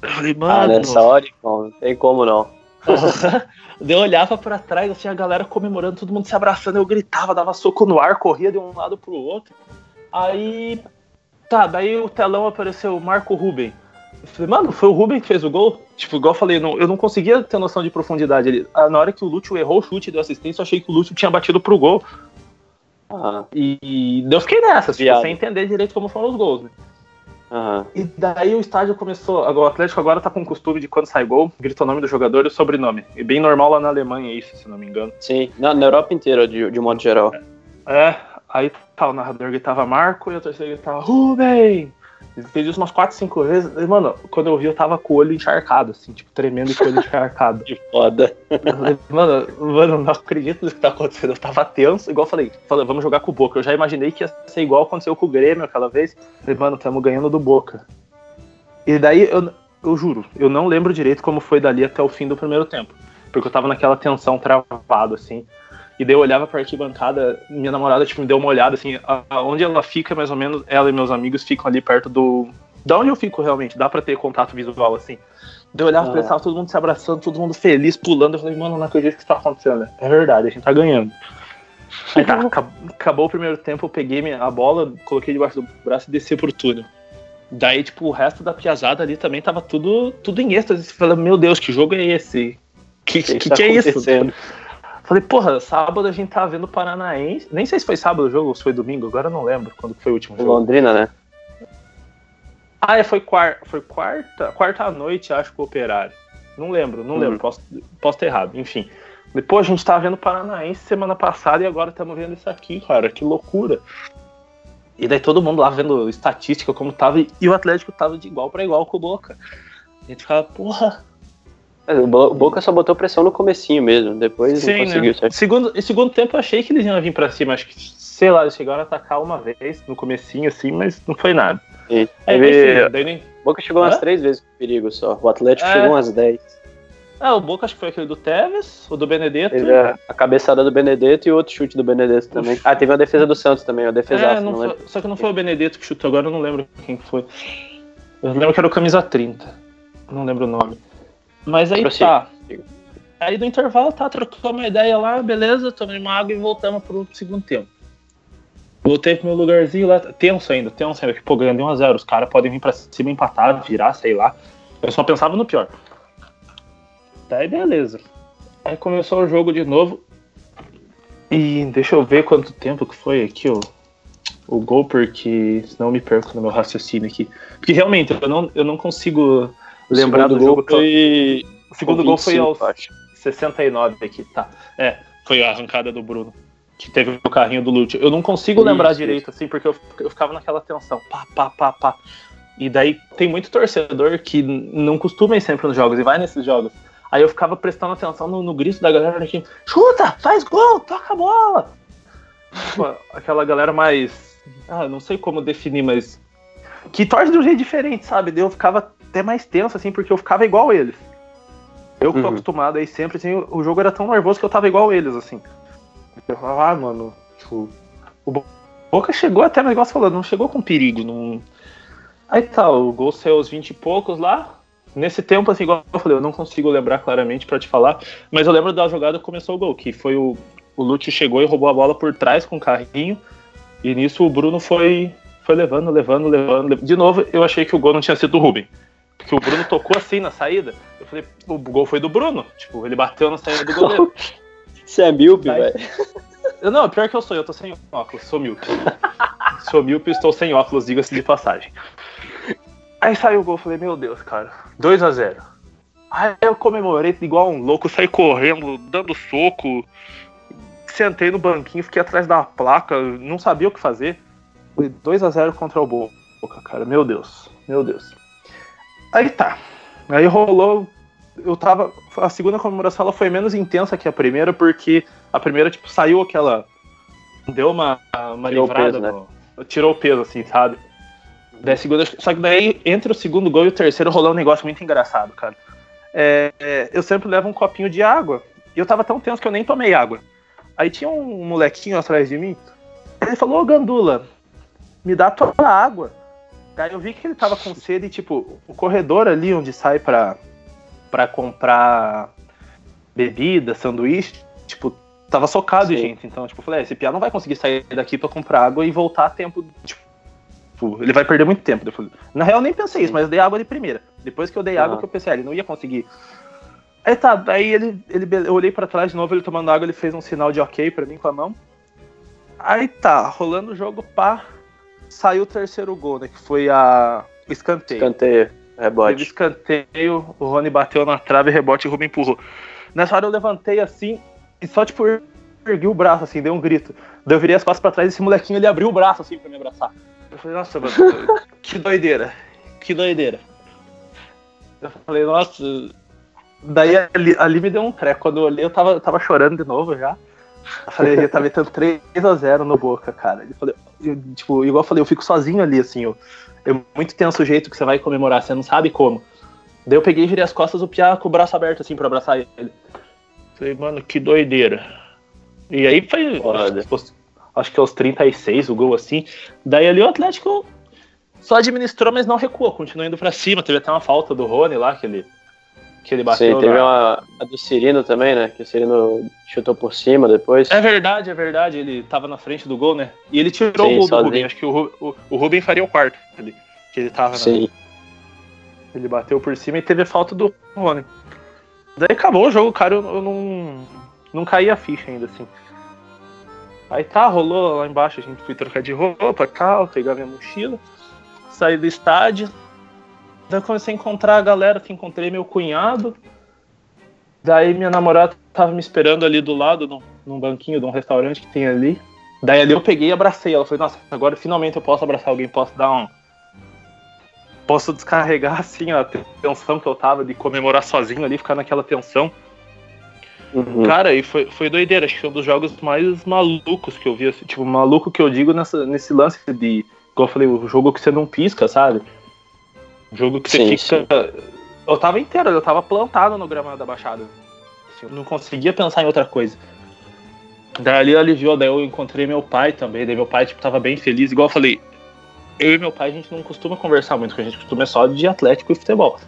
Eu falei, ah, mano. Ah, nessa hora, não tem como não. eu olhava para trás, assim, a galera comemorando, todo mundo se abraçando, eu gritava, dava soco no ar, corria de um lado pro outro. Aí, tá, daí o telão apareceu Marco Ruben. Eu falei, mano, foi o Ruben que fez o gol? Tipo, igual eu falei, não, eu não conseguia ter noção de profundidade. Ele, ah, na hora que o Lúcio errou o chute e deu assistência, eu achei que o Lúcio tinha batido pro gol. Ah. E, e eu fiquei nessa, tipo, sem entender direito como foram os gols, né? Uhum. E daí o estádio começou. O Atlético agora tá com o costume de quando sai gol, grita o nome do jogador e o sobrenome. E bem normal lá na Alemanha isso, se não me engano. Sim, na, na Europa inteira, de, de modo geral. É, aí tá, o narrador gritava Marco e o terceiro gritava Rubem! Fez isso umas 4, 5 vezes. Mano, quando eu vi, eu tava com o olho encharcado, assim, tipo, tremendo com o olho encharcado. que foda. Mano, mano, não acredito no que tá acontecendo. Eu tava tenso, igual eu falei, falei, vamos jogar com o Boca. Eu já imaginei que ia ser igual aconteceu com o Grêmio aquela vez. Falei, mano, tamo ganhando do Boca. E daí, eu, eu juro, eu não lembro direito como foi dali até o fim do primeiro tempo. Porque eu tava naquela tensão travado, assim. E daí eu olhava pra arquibancada, minha namorada tipo, me deu uma olhada, assim, onde ela fica, mais ou menos, ela e meus amigos ficam ali perto do. Da onde eu fico realmente, dá pra ter contato visual, assim. Daí eu olhava ah. pra eles, tava todo mundo se abraçando, todo mundo feliz, pulando. Eu falei, mano, não acredito que isso tá acontecendo. É verdade, a gente tá ganhando. Aí tá, acabou o primeiro tempo, eu peguei a bola, coloquei debaixo do braço e desci pro túnel. Daí, tipo, o resto da piazada ali também tava tudo, tudo em êxtase. Você fala, meu Deus, que jogo é esse? Que que, que, tá que é isso? Falei, porra, sábado a gente tava vendo Paranaense. Nem sei se foi sábado o jogo ou se foi domingo, agora eu não lembro quando foi o último jogo. Londrina, né? Ah, é, foi, quarta, foi quarta, quarta noite, acho que o Operário. Não lembro, não lembro, uhum. posso, posso ter errado, enfim. Depois a gente tava vendo Paranaense semana passada e agora estamos vendo isso aqui, cara, que loucura. E daí todo mundo lá vendo estatística como tava, e o Atlético tava de igual para igual com o Boca. A gente ficava, porra, o Boca só botou pressão no comecinho mesmo, depois Sim, não conseguiu, né? Segundo, em segundo tempo eu achei que eles iam vir pra cima, acho que, sei lá, eles chegaram a atacar uma vez no comecinho, assim, mas não foi nada. Sim. Aí, enfim, daí nem... Boca chegou umas três vezes com perigo só, o Atlético é... chegou umas dez. Ah, o Boca acho que foi aquele do Tevez, o do Benedetto. Teve a, a cabeçada do Benedetto e outro chute do Benedetto também. Uf. Ah, teve a defesa do Santos também, a defesa. É, não não só que não foi o Benedetto que chutou, agora eu não lembro quem foi. Eu lembro que era o camisa 30. Não lembro o nome. Mas aí tá. Aí no intervalo, tá, trocou uma ideia lá, beleza, tomei uma água e voltamos pro segundo tempo. Voltei pro meu lugarzinho lá, tenso ainda, tenso ainda, que pô, ganhando 1x0, os caras podem vir pra cima, empatar, virar, sei lá. Eu só pensava no pior. Daí beleza. Aí começou o jogo de novo. E deixa eu ver quanto tempo que foi aqui, ó. O gol, porque senão eu me perco no meu raciocínio aqui. Porque realmente, eu não, eu não consigo lembrar do jogo. Foi... O segundo gol foi aos acho. 69 aqui, tá. É, foi a arrancada do Bruno. Que teve o carrinho do Lúcio. Eu não consigo isso, lembrar isso. direito, assim, porque eu, eu ficava naquela tensão. Pá, pá, pá, pá. E daí tem muito torcedor que não costuma ir sempre nos jogos e vai nesses jogos. Aí eu ficava prestando atenção no, no grito da galera aqui. Chuta! Faz gol! Toca a bola! Aquela galera mais. Ah, não sei como definir, mas. Que torce de um jeito diferente, sabe? Daí eu ficava até mais tenso, assim, porque eu ficava igual eles. Eu que tô uhum. acostumado aí sempre, assim, o jogo era tão nervoso que eu tava igual eles, assim. Eu falava, ah, mano, tipo, o Boca chegou até, mas igual falou, não chegou com perigo. Não... Aí tá, o gol saiu aos 20 e poucos lá. Nesse tempo, assim, igual eu falei, eu não consigo lembrar claramente para te falar, mas eu lembro da jogada que começou o gol, que foi o, o Lúcio chegou e roubou a bola por trás com o carrinho, e nisso o Bruno foi, foi levando, levando, levando. De novo, eu achei que o gol não tinha sido do Rubem. Porque o Bruno tocou assim na saída. Eu falei, o gol foi do Bruno. Tipo, ele bateu na saída do goleiro. Você é míope, velho. Não, pior que eu sou, eu tô sem óculos, sou míope. sou míope e estou sem óculos, diga-se de passagem. Aí saiu o gol, falei, meu Deus, cara, 2 a 0 Aí eu comemorei igual um louco, saí correndo, dando soco, sentei no banquinho, fiquei atrás da placa, não sabia o que fazer. Foi 2 a 0 contra o Boca, cara. Meu Deus, meu Deus. Aí tá. Aí rolou. Eu tava. A segunda comemoração ela foi menos intensa que a primeira, porque a primeira, tipo, saiu aquela. Deu uma, uma Tirou o livrada. peso, né? no- tirou o peso, assim, sabe? Daí segunda. Só que daí, entre o segundo gol e o terceiro, rolou um negócio muito engraçado, cara. É, é, eu sempre levo um copinho de água. E eu tava tão tenso que eu nem tomei água. Aí tinha um molequinho atrás de mim. Ele falou, ô Gandula, me dá tua água. Aí eu vi que ele tava com sede e, tipo, o corredor ali onde sai pra, pra comprar bebida, sanduíche, tipo, tava socado de gente. Então, tipo, eu falei, "É, esse piá não vai conseguir sair daqui pra comprar água e voltar a tempo. Tipo, ele vai perder muito tempo. Eu falei- Na real, eu nem pensei isso, mas eu dei água de primeira. Depois que eu dei água, que eu pensei, ah, ele não ia conseguir. Aí tá, daí ele, ele, eu olhei pra trás de novo, ele tomando água, ele fez um sinal de ok pra mim com a mão. Aí tá, rolando o jogo, pá, saiu o terceiro gol, né? Que foi a escanteio. Escanteio, Teve rebote. escanteio, o Rony bateu na trave, rebote e o Rubem empurrou. Nessa hora eu levantei assim e só tipo ergui o braço assim, dei um grito. Daí eu virei as costas pra trás e esse molequinho ele abriu o braço assim pra me abraçar. Eu falei, nossa, mano, que doideira. Que doideira. Eu falei, nossa. Daí ali, ali me deu um treco. Quando eu olhei, eu tava, tava chorando de novo já. Eu falei, ele tá metendo 3x0 no boca, cara. Ele falou, eu, tipo, igual eu falei, eu fico sozinho ali, assim, eu, é muito tenso o jeito que você vai comemorar, você não sabe como. Daí eu peguei e virei as costas do Piá com o braço aberto, assim, pra abraçar ele. Falei, mano, que doideira. E aí foi, acho, que- acho que aos 36 o gol, assim. Daí ali o Atlético só administrou, mas não recuou, continuou indo pra cima. Teve até uma falta do Rony lá, que ele, que ele bateu. Sim, teve na- uma, a do Cirino também, né? Que o Cirino chutou por cima depois. É verdade, é verdade. Ele tava na frente do gol, né? E ele tirou Sim, o gol do sozinho. Rubem. Acho que o, o, o Rubem faria o quarto. ali, que ele tava na- Sim. Ele bateu por cima e teve a falta do Rony. Daí acabou o jogo, cara. Eu, eu não, não caí a ficha ainda, assim. Aí tá, rolou lá embaixo, a gente foi trocar de roupa, tal, pegar minha mochila, saí do estádio. Daí eu comecei a encontrar a galera, assim, encontrei meu cunhado. Daí minha namorada tava me esperando ali do lado, num, num banquinho de um restaurante que tem ali. Daí ali eu peguei e abracei ela. Falei, nossa, agora finalmente eu posso abraçar alguém, posso dar um. Posso descarregar assim a tensão que eu tava de comemorar sozinho ali, ficar naquela tensão. Uhum. Cara, e foi, foi doideira, acho que foi um dos jogos mais malucos que eu vi. assim, tipo, maluco que eu digo nessa, nesse lance de. Igual eu falei, o jogo que você não pisca, sabe? Jogo que você Sim, fica. Eu tava inteiro, eu tava plantado no gramado da Baixada. Assim, eu não conseguia pensar em outra coisa. Daí ali aliviou, daí eu encontrei meu pai também, daí meu pai, tipo, tava bem feliz. Igual eu falei, eu e meu pai, a gente não costuma conversar muito, porque a gente costuma é só de atlético e futebol.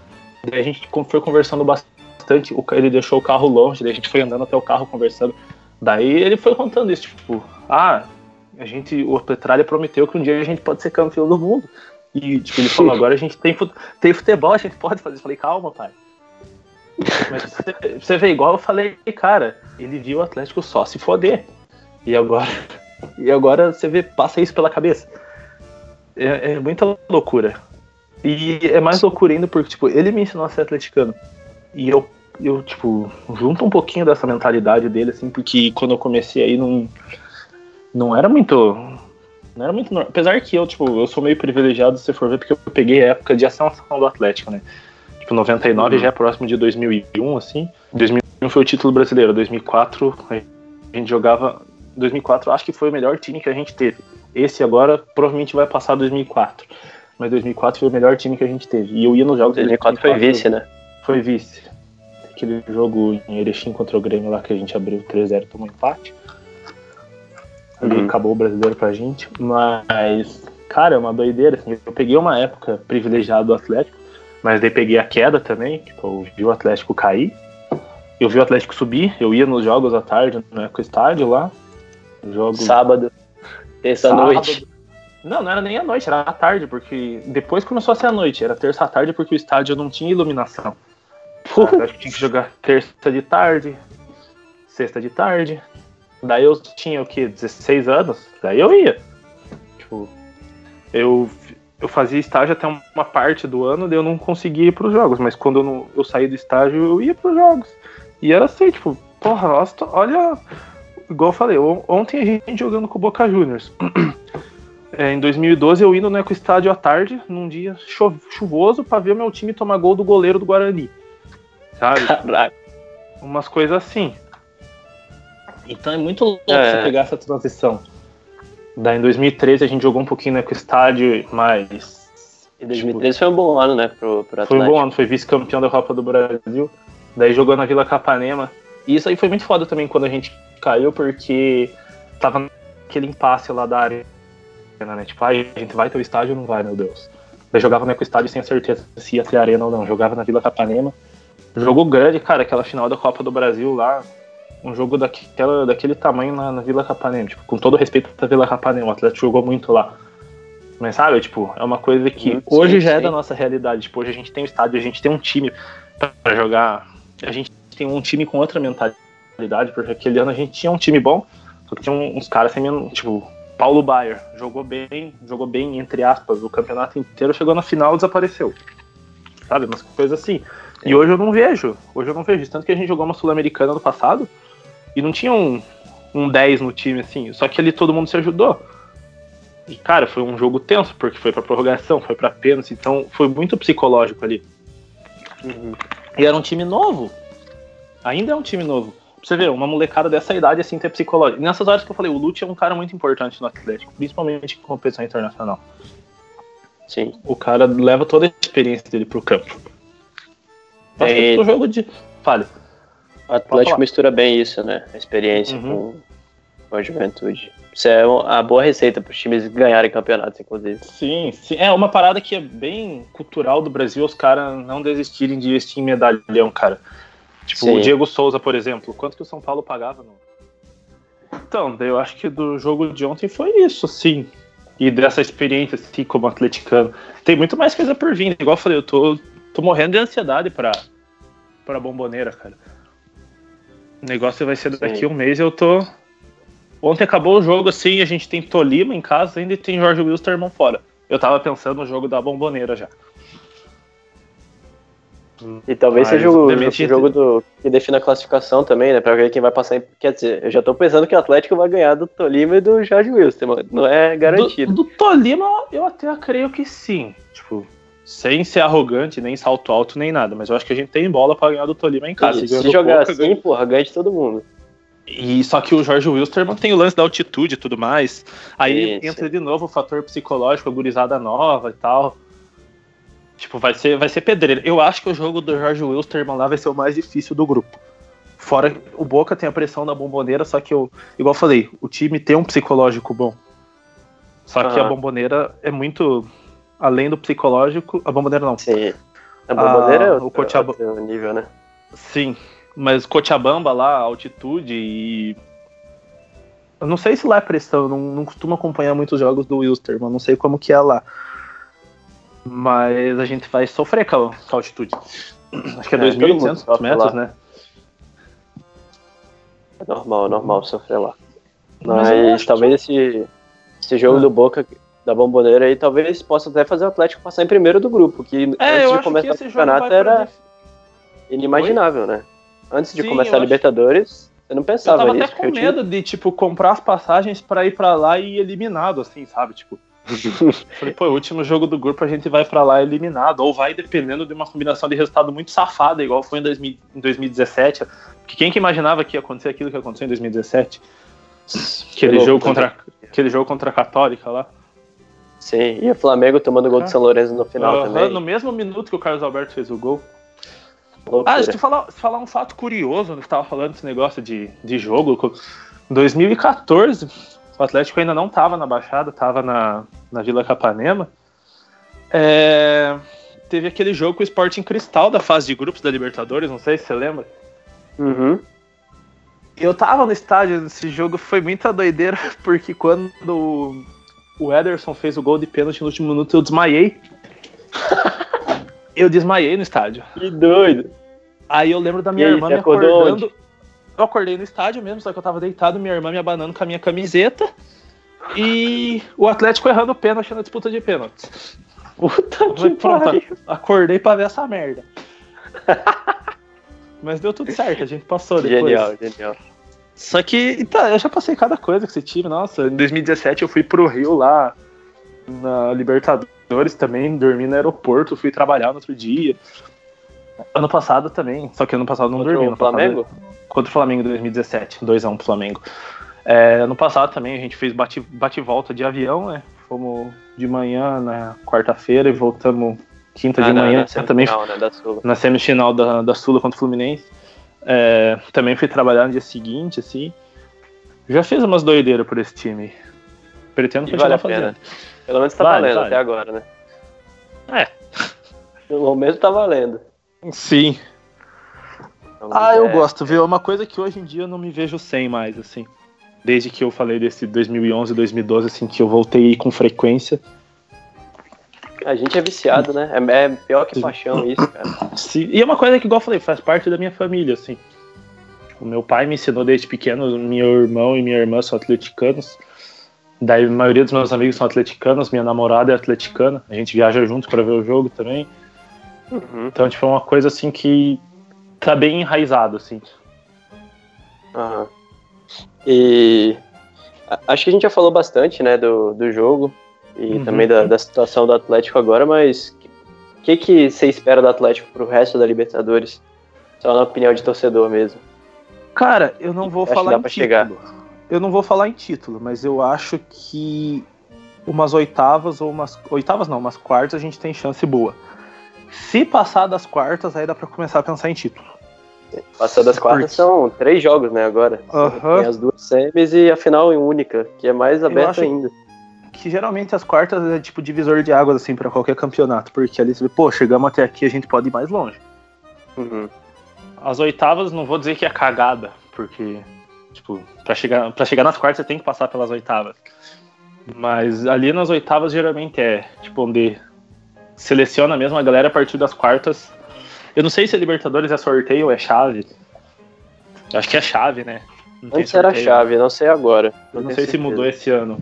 Daí a gente foi conversando bastante, ele deixou o carro longe, daí a gente foi andando até o carro conversando. Daí ele foi contando isso, tipo, ah, a gente, o Petralha prometeu que um dia a gente pode ser campeão do mundo. E tipo, ele falou, agora a gente tem, tem futebol, a gente pode fazer. Eu falei, calma, pai. Mas você, você vê, igual eu falei, cara, ele viu o Atlético só se foder. E agora, e agora você vê, passa isso pela cabeça. É, é muita loucura. E é mais loucura ainda porque, tipo, ele me ensinou a ser atleticano. E eu, eu, tipo, junto um pouquinho dessa mentalidade dele, assim, porque quando eu comecei aí não, não era muito. Não era muito. nor- Apesar que eu, tipo, eu sou meio privilegiado se você for ver, porque eu peguei a época de ascensão do Atlético, né? Tipo, 99 Uhum. já é próximo de 2001, assim. 2001 foi o título brasileiro, 2004 a gente jogava. 2004 acho que foi o melhor time que a gente teve. Esse agora provavelmente vai passar 2004. Mas 2004 foi o melhor time que a gente teve. E eu ia nos jogos. de 2004 foi vice, né? Foi vice. Aquele jogo em Erechim contra o Grêmio lá que a gente abriu 3x0 tomou empate. Ali Uhum. acabou o brasileiro pra gente. Mas, cara, é uma doideira. Assim. Eu peguei uma época privilegiada do Atlético, mas daí peguei a queda também. Tipo, eu vi o Atlético cair. Eu vi o Atlético subir. Eu ia nos jogos à tarde, no Eco Estádio lá. Jogo Sábado, terça-noite. não, não era nem à noite, era à tarde, porque depois começou a ser à noite, era terça à tarde porque o estádio não tinha iluminação. Eu acho que tinha que jogar terça de tarde, sexta de tarde. Daí eu tinha o quê? 16 anos? Daí eu ia. Tipo, eu, eu fazia estágio até uma parte do ano, daí eu não conseguia ir pros jogos, mas quando eu, não, eu saí do estágio, eu ia pros jogos. E era assim, tipo, porra, olha igual eu falei, ontem a gente jogando com o Boca Juniors. É, em 2012 eu indo no Eco Estádio à tarde, num dia chuvoso, para ver o meu time tomar gol do goleiro do Guarani. Sabe? Caraca. Umas coisas assim. Então é muito louco é. você pegar essa transição. Daí em 2013 a gente jogou um pouquinho no Eco Estádio, mas. E 2013 tipo, foi um bom ano, né? Pro, pro foi um bom ano, foi vice-campeão da Copa do Brasil. Daí jogou na Vila Capanema. E isso aí foi muito foda também quando a gente caiu, porque tava naquele impasse lá da área. Né? Tipo, ah, a gente vai ter o estádio ou não vai, meu Deus. Daí jogava no Eco Estádio sem certeza se ia ter arena ou não. Jogava na Vila Capanema. Jogo grande, cara, aquela final da Copa do Brasil lá. Um jogo daquela, daquele tamanho na, na Vila Capanema. Tipo, com todo respeito da Vila Capanema, o Atlético jogou muito lá. Mas sabe, tipo, é uma coisa que sim, hoje sim, já é da nossa realidade. Tipo, hoje a gente tem um estádio, a gente tem um time para jogar. A gente tem um time com outra mentalidade, porque aquele ano a gente tinha um time bom, só que tinha uns caras sem tipo, Paulo Baier jogou bem, jogou bem, entre aspas, o campeonato inteiro, chegou na final e desapareceu. Sabe, umas coisas assim. E hoje eu não vejo. Hoje eu não vejo. Tanto que a gente jogou uma Sul-Americana no passado e não tinha um, um 10 no time, assim. Só que ali todo mundo se ajudou. E, cara, foi um jogo tenso, porque foi pra prorrogação, foi pra pênalti, então foi muito psicológico ali. Uhum. E era um time novo. Ainda é um time novo. Pra você ver, uma molecada dessa idade, assim, ter psicológico. E nessas horas que eu falei, o Lute é um cara muito importante no Atlético, principalmente em competição internacional. Sim. O cara leva toda a experiência dele pro campo. É, o jogo de. Fale. O Atlético mistura bem isso, né? A experiência uhum. com, com a juventude. Isso é a boa receita para os times ganharem campeonatos, inclusive. Sim, sim. É uma parada que é bem cultural do Brasil, os caras não desistirem de investir em medalhão, cara. Tipo, sim. o Diego Souza, por exemplo. Quanto que o São Paulo pagava? No... Então, eu acho que do jogo de ontem foi isso, sim. E dessa experiência, assim, como atleticano. Tem muito mais coisa por vir. Igual eu falei, eu tô tô morrendo de ansiedade pra, pra bomboneira, cara. O negócio vai ser daqui a um mês eu tô. Ontem acabou o jogo assim, a gente tem Tolima em casa ainda e tem Jorge Wilstermann fora. Eu tava pensando no jogo da bomboneira já. E talvez Mas, seja o, o jogo do, que define a classificação também, né? Pra ver quem vai passar. Em, quer dizer, eu já tô pensando que o Atlético vai ganhar do Tolima e do Jorge Wilson, não é garantido. Do, do Tolima, eu até creio que sim. Tipo, sem ser arrogante, nem salto alto, nem nada. Mas eu acho que a gente tem bola para ganhar do Tolima em casa. se jogar pouco, assim, ganha... porra, ganha de todo mundo. E só que o Jorge Wilstermann tem o lance da altitude e tudo mais. Aí sim, entra de novo o fator psicológico, a gurizada nova e tal. Tipo, vai ser, vai ser pedreiro. Eu acho que o jogo do Jorge Wilstermann lá vai ser o mais difícil do grupo. Fora o Boca tem a pressão da bomboneira, só que eu, igual eu falei, o time tem um psicológico bom. Só uhum. que a bomboneira é muito além do psicológico, a bomboneira não. Sim. A bomboneira é o Cochabamba nível, né? Sim, mas Cochabamba lá, altitude e eu não sei se lá é pressão, eu não, não costumo acompanhar muitos jogos do Wilster, mas não sei como que é lá. Mas a gente vai sofrer com a, com a altitude. Acho que é, é 2.800 metros, né? É normal, é normal sofrer lá. Mas, mas talvez esse, esse jogo ah. do Boca da bomboneira aí, talvez possa até fazer o Atlético passar em primeiro do grupo, que é, antes de começar o campeonato era inimaginável, Oi? né? Antes de Sim, começar a Libertadores, você não pensava nisso. Eu tava até com medo tinha... de, tipo, comprar as passagens para ir para lá e ir eliminado, assim, sabe? Tipo, falei, pô, o último jogo do grupo a gente vai para lá eliminado, ou vai dependendo de uma combinação de resultado muito safada, igual foi em, 2000, em 2017. Porque quem que imaginava que ia acontecer aquilo que aconteceu em 2017? Aquele, jogo, contra, né? aquele jogo contra a Católica lá. Sim, e o Flamengo tomando gol do São Lourenço no final uhum, também. No mesmo minuto que o Carlos Alberto fez o gol. Loucura. Ah, deixa eu falar, falar um fato curioso, né, que estava falando desse negócio de, de jogo. Em 2014, o Atlético ainda não estava na Baixada, estava na, na Vila Capanema. É, teve aquele jogo com o Sporting Cristal da fase de grupos da Libertadores, não sei se você lembra. Uhum. Eu tava no estádio nesse jogo, foi muita doideira, porque quando o Ederson fez o gol de pênalti no último minuto, eu desmaiei. eu desmaiei no estádio. Que doido. Aí eu lembro da minha aí, irmã me acordando. Onde? Eu acordei no estádio mesmo, só que eu tava deitado, minha irmã me abanando com a minha camiseta. E o Atlético errando o pênalti na disputa de pênaltis. Puta que pronto, pariu. acordei pra ver essa merda. Mas deu tudo certo, a gente passou depois. Genial, genial. Só que, tá, eu já passei cada coisa com esse time. Nossa, em 2017 eu fui pro Rio lá, na Libertadores também, dormi no aeroporto, fui trabalhar no outro dia. Ano passado também, só que ano passado não Contra dormi. o ano passado- Flamengo? contra o Flamengo em 2017, 2x1 pro Flamengo. É, ano passado também a gente fez bate, bate volta de avião, né? Fomos de manhã na quarta-feira e voltamos quinta de Ah, na- manhã na também semifinal, né, da na semifinal da, da Sula contra o Fluminense. É, também fui trabalhar no dia seguinte, assim. Já fiz umas doideiras por esse time. Pretendo E continuar vale a fazendo. pena. Pelo menos tá Vale, valendo vale. até agora, né? É. Pelo momento tá valendo. Sim. Então, Ah, eu é, gosto, viu? É uma coisa que hoje em dia eu não me vejo sem mais, assim. Desde que eu falei desse 2011, 2012, assim, que eu voltei com frequência. A gente é viciado, né? É, é pior que paixão isso, cara. Sim, E é uma coisa que, igual eu falei, faz parte da minha família, assim. O meu pai me ensinou desde pequeno, meu irmão e minha irmã são atleticanos. Daí a maioria dos meus amigos são atleticanos, minha namorada é atleticana. A gente viaja junto para ver o jogo também. Uhum. Então, tipo, é uma coisa assim que tá bem enraizado, assim. Aham. E acho que a gente já falou bastante, né, do, do jogo e Uhum. também da, da situação do Atlético agora, mas o que, que você espera do Atlético pro resto da Libertadores? Só na opinião de torcedor mesmo. Cara, eu não vou que falar em título. chegar. Eu não vou falar em título, mas eu acho que umas oitavas ou umas oitavas não, umas quartas a gente tem chance boa. Se passar das quartas, aí dá pra começar a pensar em título. Passando das quartas Porque- são três jogos, né, agora. Aham. Tem as duas semis e a final em única, que é mais aberta acho- ainda. Que geralmente as quartas é tipo divisor de águas assim pra qualquer campeonato, porque ali você vê, pô, chegamos até aqui, a gente pode ir mais longe. Uhum. As oitavas não vou dizer que é cagada, porque tipo, para chegar para chegar nas quartas você tem que passar pelas oitavas. Mas ali nas oitavas geralmente é, tipo, onde seleciona mesmo a galera a partir das quartas. Eu não sei se é Libertadores é sorteio ou é chave. Eu acho que é chave, né? Não Antes era sorteio. chave, não sei agora. Eu não tenho sei se certeza. mudou esse ano.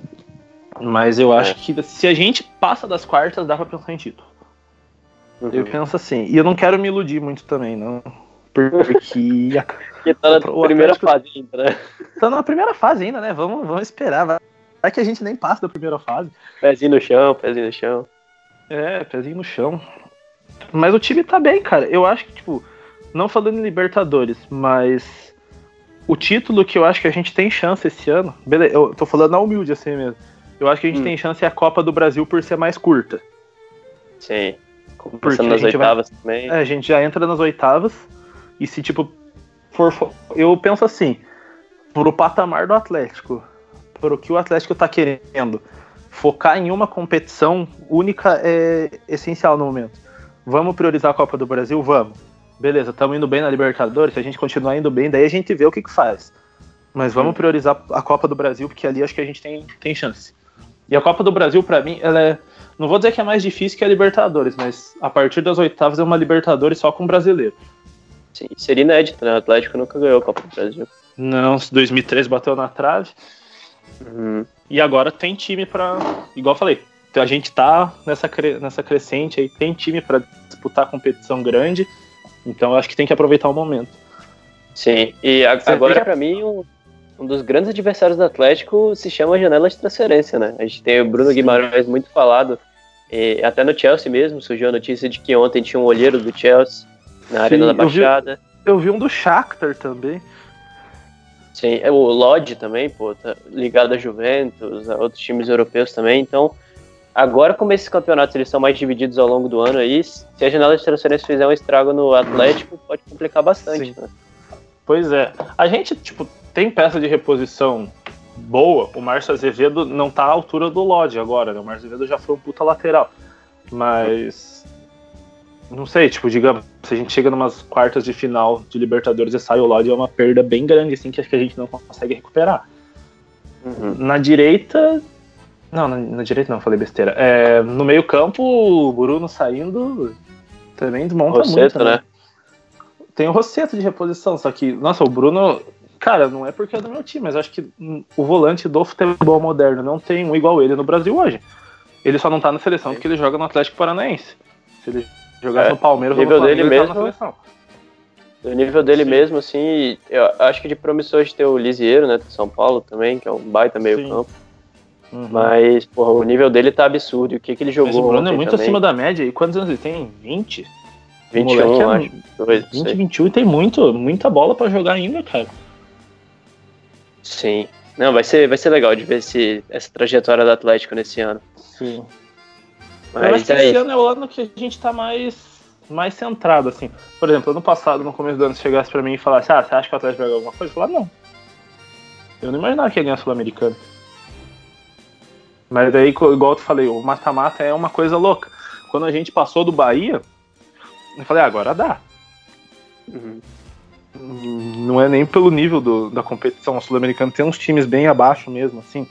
Mas eu acho É. que se a gente passa das quartas, dá pra pensar em título. Uhum. Eu penso assim. E eu não quero me iludir muito também, não. Porque a- Porque tá na O primeira Atlético- fase ainda, né? tá na primeira fase ainda, né? Vamos, vamos esperar. Vai vai que a gente nem passa da primeira fase. Pezinho no chão, pezinho no chão. É, pezinho no chão. Mas o time tá bem, cara. Eu acho que, tipo, não falando em Libertadores, mas o título que eu acho que a gente tem chance esse ano. Beleza, eu tô falando na humilde assim mesmo. Eu acho que a gente Hum. tem chance é a Copa do Brasil por ser mais curta. Sim. Porque Começando nas gente vai- oitavas também. É, a gente já entra nas oitavas. E se, tipo, for. fo- Eu penso assim, pro patamar do Atlético, pro que o Atlético tá querendo, focar em uma competição única é essencial no momento. Vamos priorizar a Copa do Brasil? Vamos. Beleza, estamos indo bem na Libertadores, se a gente continuar indo bem, daí a gente vê o que, que faz. Mas vamos Hum. priorizar a Copa do Brasil, porque ali acho que a gente tem, tem chance. E a Copa do Brasil, pra mim, ela é. Não vou dizer que é mais difícil que a Libertadores, mas a partir das oitavas é uma Libertadores só com brasileiro. Sim, seria inédito, né? O Atlético nunca ganhou a Copa do Brasil. Não, 2013 bateu na trave. Uhum. E agora tem time pra. Igual eu falei, a gente tá nessa, nessa crescente aí, tem time pra disputar competição grande. Então eu acho que tem que aproveitar o momento. Sim, e a- agora pra mim um dos grandes adversários do Atlético se chama janela de transferência, né? A gente tem o Bruno Sim. Guimarães muito falado. E até no Chelsea mesmo surgiu a notícia de que ontem tinha um olheiro do Chelsea na Arena Sim, da eu vi- Baixada. Eu vi um do Shakhtar também. Sim, é, o Lodge também, pô, tá ligado a Juventus, a outros times europeus também. Então, agora como esses campeonatos eles são mais divididos ao longo do ano aí, se a janela de transferência fizer um estrago no Atlético, pode complicar bastante, né? Pois é. A gente, tipo, tem peça de reposição boa. O Márcio Azevedo não tá à altura do Lodge agora, né? O Márcio Azevedo já foi um puta lateral. Mas. Não sei, tipo, digamos, se a gente chega numas quartas de final de Libertadores e sai o Lodge, é uma perda bem grande, assim, que acho que a gente não consegue recuperar. Uhum. Na direita. Não, na, na direita não, falei besteira. É, no meio-campo, o Bruno saindo também desmonta Rosseto, muito. né? Tem o Rosseto de reposição, só que, nossa, o Bruno. Cara, não é porque é do meu time, mas acho que hum, o volante do futebol moderno não tem um igual ele no Brasil hoje. Ele só não tá na seleção porque ele joga no Atlético Paranaense. Se ele jogasse É, no Palmeiras o nível Flamengo, dele ele tava na mesmo- seleção. Do nível dele Sim. mesmo, assim, eu acho que de promissor de ter o Lisieiro, né, do São Paulo também, que é um baita meio Sim. campo. Uhum. Mas, porra, o nível dele tá absurdo. E o que, que ele jogou Mas o Bruno é muito também? acima da média. E quantos anos ele tem? 20? 21, moleque é eu acho. Dois, não 20, sei. 21 e tem muito, muita bola pra jogar ainda, cara. Sim. Não, vai ser, vai ser legal de ver esse, essa trajetória do Atlético nesse ano. Sim. eu acho Mas que é esse ano é o ano que a gente tá mais, mais centrado, assim. Por exemplo, ano passado, no começo do ano, se chegasse pra mim e falasse, ah, você acha que o Atlético vai ganhar alguma coisa? Eu falar, não. Eu não imaginava que ia ganhar a Sul-Americana. Mas aí, igual eu falei, o mata-mata é uma coisa louca. Quando a gente passou do Bahia, eu falei, ah, agora dá. Uhum. Não é nem pelo nível do- da competição. O Sul-Americano tem uns times bem abaixo mesmo, assim.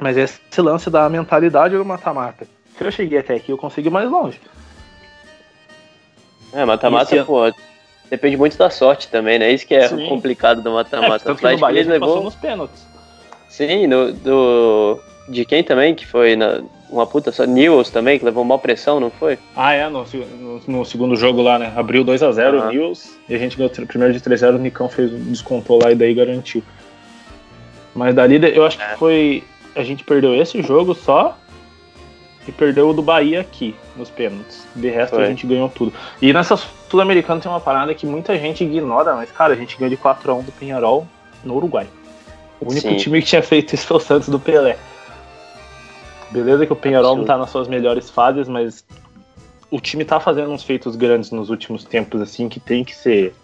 Mas esse lance da mentalidade do mata-mata. Se eu cheguei até aqui, eu consigo ir mais longe. É, mata-mata, pô, depende muito da sorte também, né? Isso que é Sim. complicado do É, mata-mata. tanto o Atlético gente passou levou. nos pênaltis. Sim, no, do. De quem também? Que foi na, uma puta só. Newells também, que levou mal pressão, não foi? Ah, é, no, no- no segundo jogo lá, né? Abriu 2x0 Aham. o Nils e a gente ganhou tr- primeiro de 3x0, o Nicão fez, descontou lá e daí garantiu. Mas dali eu acho É. que foi. A gente perdeu esse jogo só e perdeu o do Bahia aqui, nos pênaltis. De resto Foi. a gente ganhou tudo. E nessa Sul-Americana tem uma parada que muita gente ignora, mas cara, a gente ganhou de 4x1 do Penharol no Uruguai. O único Sim. time que tinha feito isso foi o Santos do Pelé. Beleza que o Penharol não tá nas suas melhores fases, mas o time tá fazendo uns feitos grandes nos últimos tempos, assim, que tem que ser.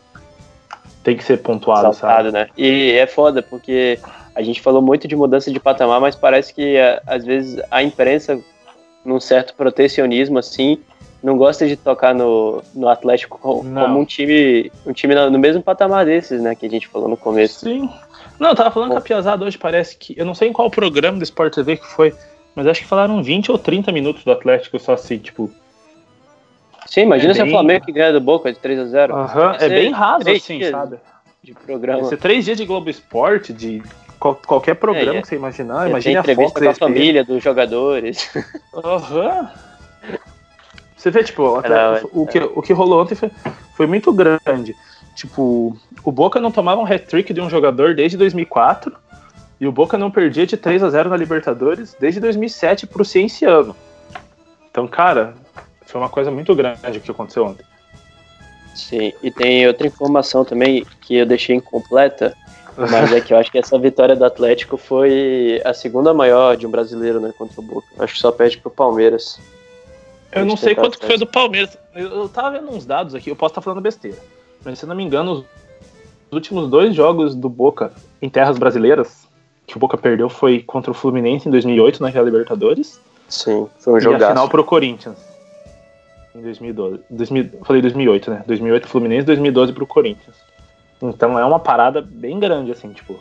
Tem que ser pontuado, Saltado, sabe? né? E é foda, porque a gente falou muito de mudança de patamar, mas parece que é, às vezes a imprensa, num certo protecionismo, assim, não gosta de tocar no, no Atlético co- Não. como um time, um time no, mesmo patamar desses, né? Que a gente falou no começo. Sim. Não, eu tava falando Bom. que a Piazada hoje parece que. Eu não sei em qual programa do Sport TV que foi, mas acho que falaram 20 ou 30 minutos do Atlético só assim, tipo. Sim, imagina É se bem- o Flamengo que ganha do Boca de 3 a 0 Aham, Vai é bem raso assim, sabe? de Vai programa. ser três dias de Globo Esporte, de qual- qualquer programa É, é. que você imaginar. Imagina a entrevista Fox, com a família dos jogadores. Aham. Você vê, tipo, até Era- o, que, o que rolou ontem foi, foi muito grande. Tipo, o Boca não tomava um hat-trick de um jogador desde 2004 e o Boca não perdia de 3 a 0 na Libertadores desde 2007 pro Cienciano. Então, cara, foi uma coisa muito grande o que aconteceu ontem. Sim, e tem outra informação também que eu deixei incompleta, mas é que eu acho que essa vitória do Atlético foi a segunda maior de um brasileiro, né, contra o Boca. Acho que só perde pro Palmeiras. Eu não sei quanto que foi do Palmeiras. Eu, eu tava vendo uns dados aqui, eu posso estar falando besteira. Mas se eu não me engano, os últimos dois jogos do Boca em terras brasileiras, que o Boca perdeu, foi contra o Fluminense em 2008, naquela Libertadores, Sim, foi um e a final pro Corinthians. Em 2012. 2000, eu falei 2008, né? 2008 Fluminense, 2012 pro Corinthians. Então é uma parada bem grande, assim, tipo.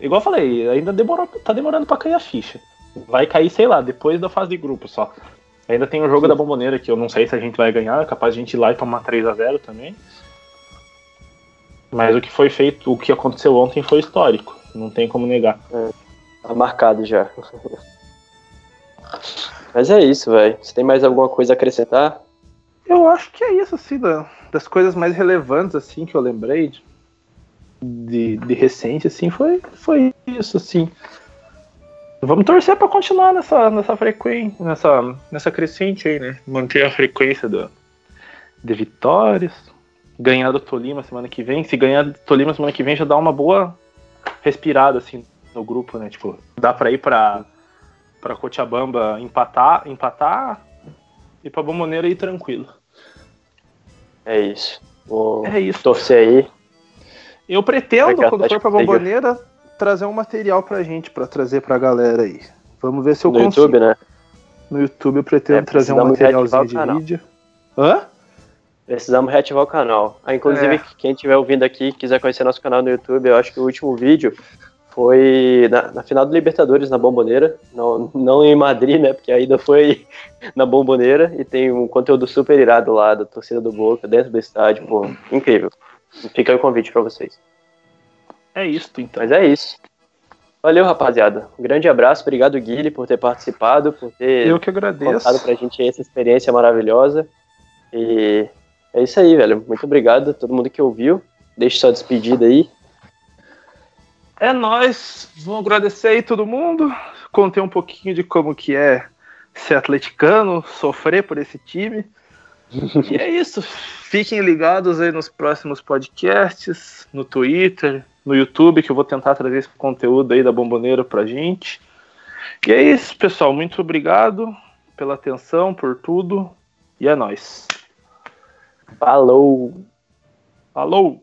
Igual eu falei, ainda demorou, tá demorando pra cair a ficha. Vai cair, sei lá, depois da fase de grupo só. Ainda tem o jogo da bomboneira que eu não sei se a gente vai ganhar, é capaz de a gente ir lá e tomar 3 a 0 também. Mas o que foi feito, o que aconteceu ontem foi histórico. Não tem como negar. Tá marcado já. Mas é isso, velho. Você tem mais alguma coisa a acrescentar? Eu acho que é isso, assim, da- das coisas mais relevantes, assim, que eu lembrei de, de, de recente, assim, foi, foi isso, assim. Vamos torcer pra continuar nessa, nessa frequência, nessa, nessa crescente aí, né? Manter a frequência do, de vitórias. Ganhar do Tolima semana que vem. Se ganhar do Tolima semana que vem, já dá uma boa respirada, assim, no grupo, né? Tipo, dá pra ir pra, pra Cochabamba empatar, empatar e pra Bomboneira ir tranquilo. É isso. Vou É isso. torcer aí. Eu pretendo, quando for pra. Bomboneira, trazer um material pra gente, pra trazer pra galera aí. Vamos ver se eu No consigo. YouTube, né? No YouTube eu pretendo É, trazer um materialzinho de vídeo. Hã? Precisamos reativar o canal. Ah, inclusive, É. quem estiver ouvindo aqui e quiser conhecer nosso canal no YouTube, eu acho que o último vídeo foi na, na final do Libertadores na Bomboneira. Não, não em Madrid, né? Porque ainda foi na Bomboneira e tem um conteúdo super irado lá da torcida do Boca, dentro do estádio. Pô, incrível. Fica aí o convite pra vocês. É isso, então. Mas é isso. Valeu, rapaziada. Um grande abraço. Obrigado, Guilherme, por ter participado, por ter Eu que contado agradeço. pra gente essa experiência maravilhosa. E é isso aí, velho. Muito obrigado a todo mundo que ouviu. Deixe sua despedida aí. É nós. Vou agradecer aí todo mundo. Contei um pouquinho de como que é ser atleticano, sofrer por esse time. e é isso. Fiquem ligados aí nos próximos podcasts, no Twitter, no YouTube, que eu vou tentar trazer esse conteúdo aí da Bomboneira pra gente. E é isso, pessoal. Muito obrigado pela atenção, por tudo. E é nóis. Falou! Falou!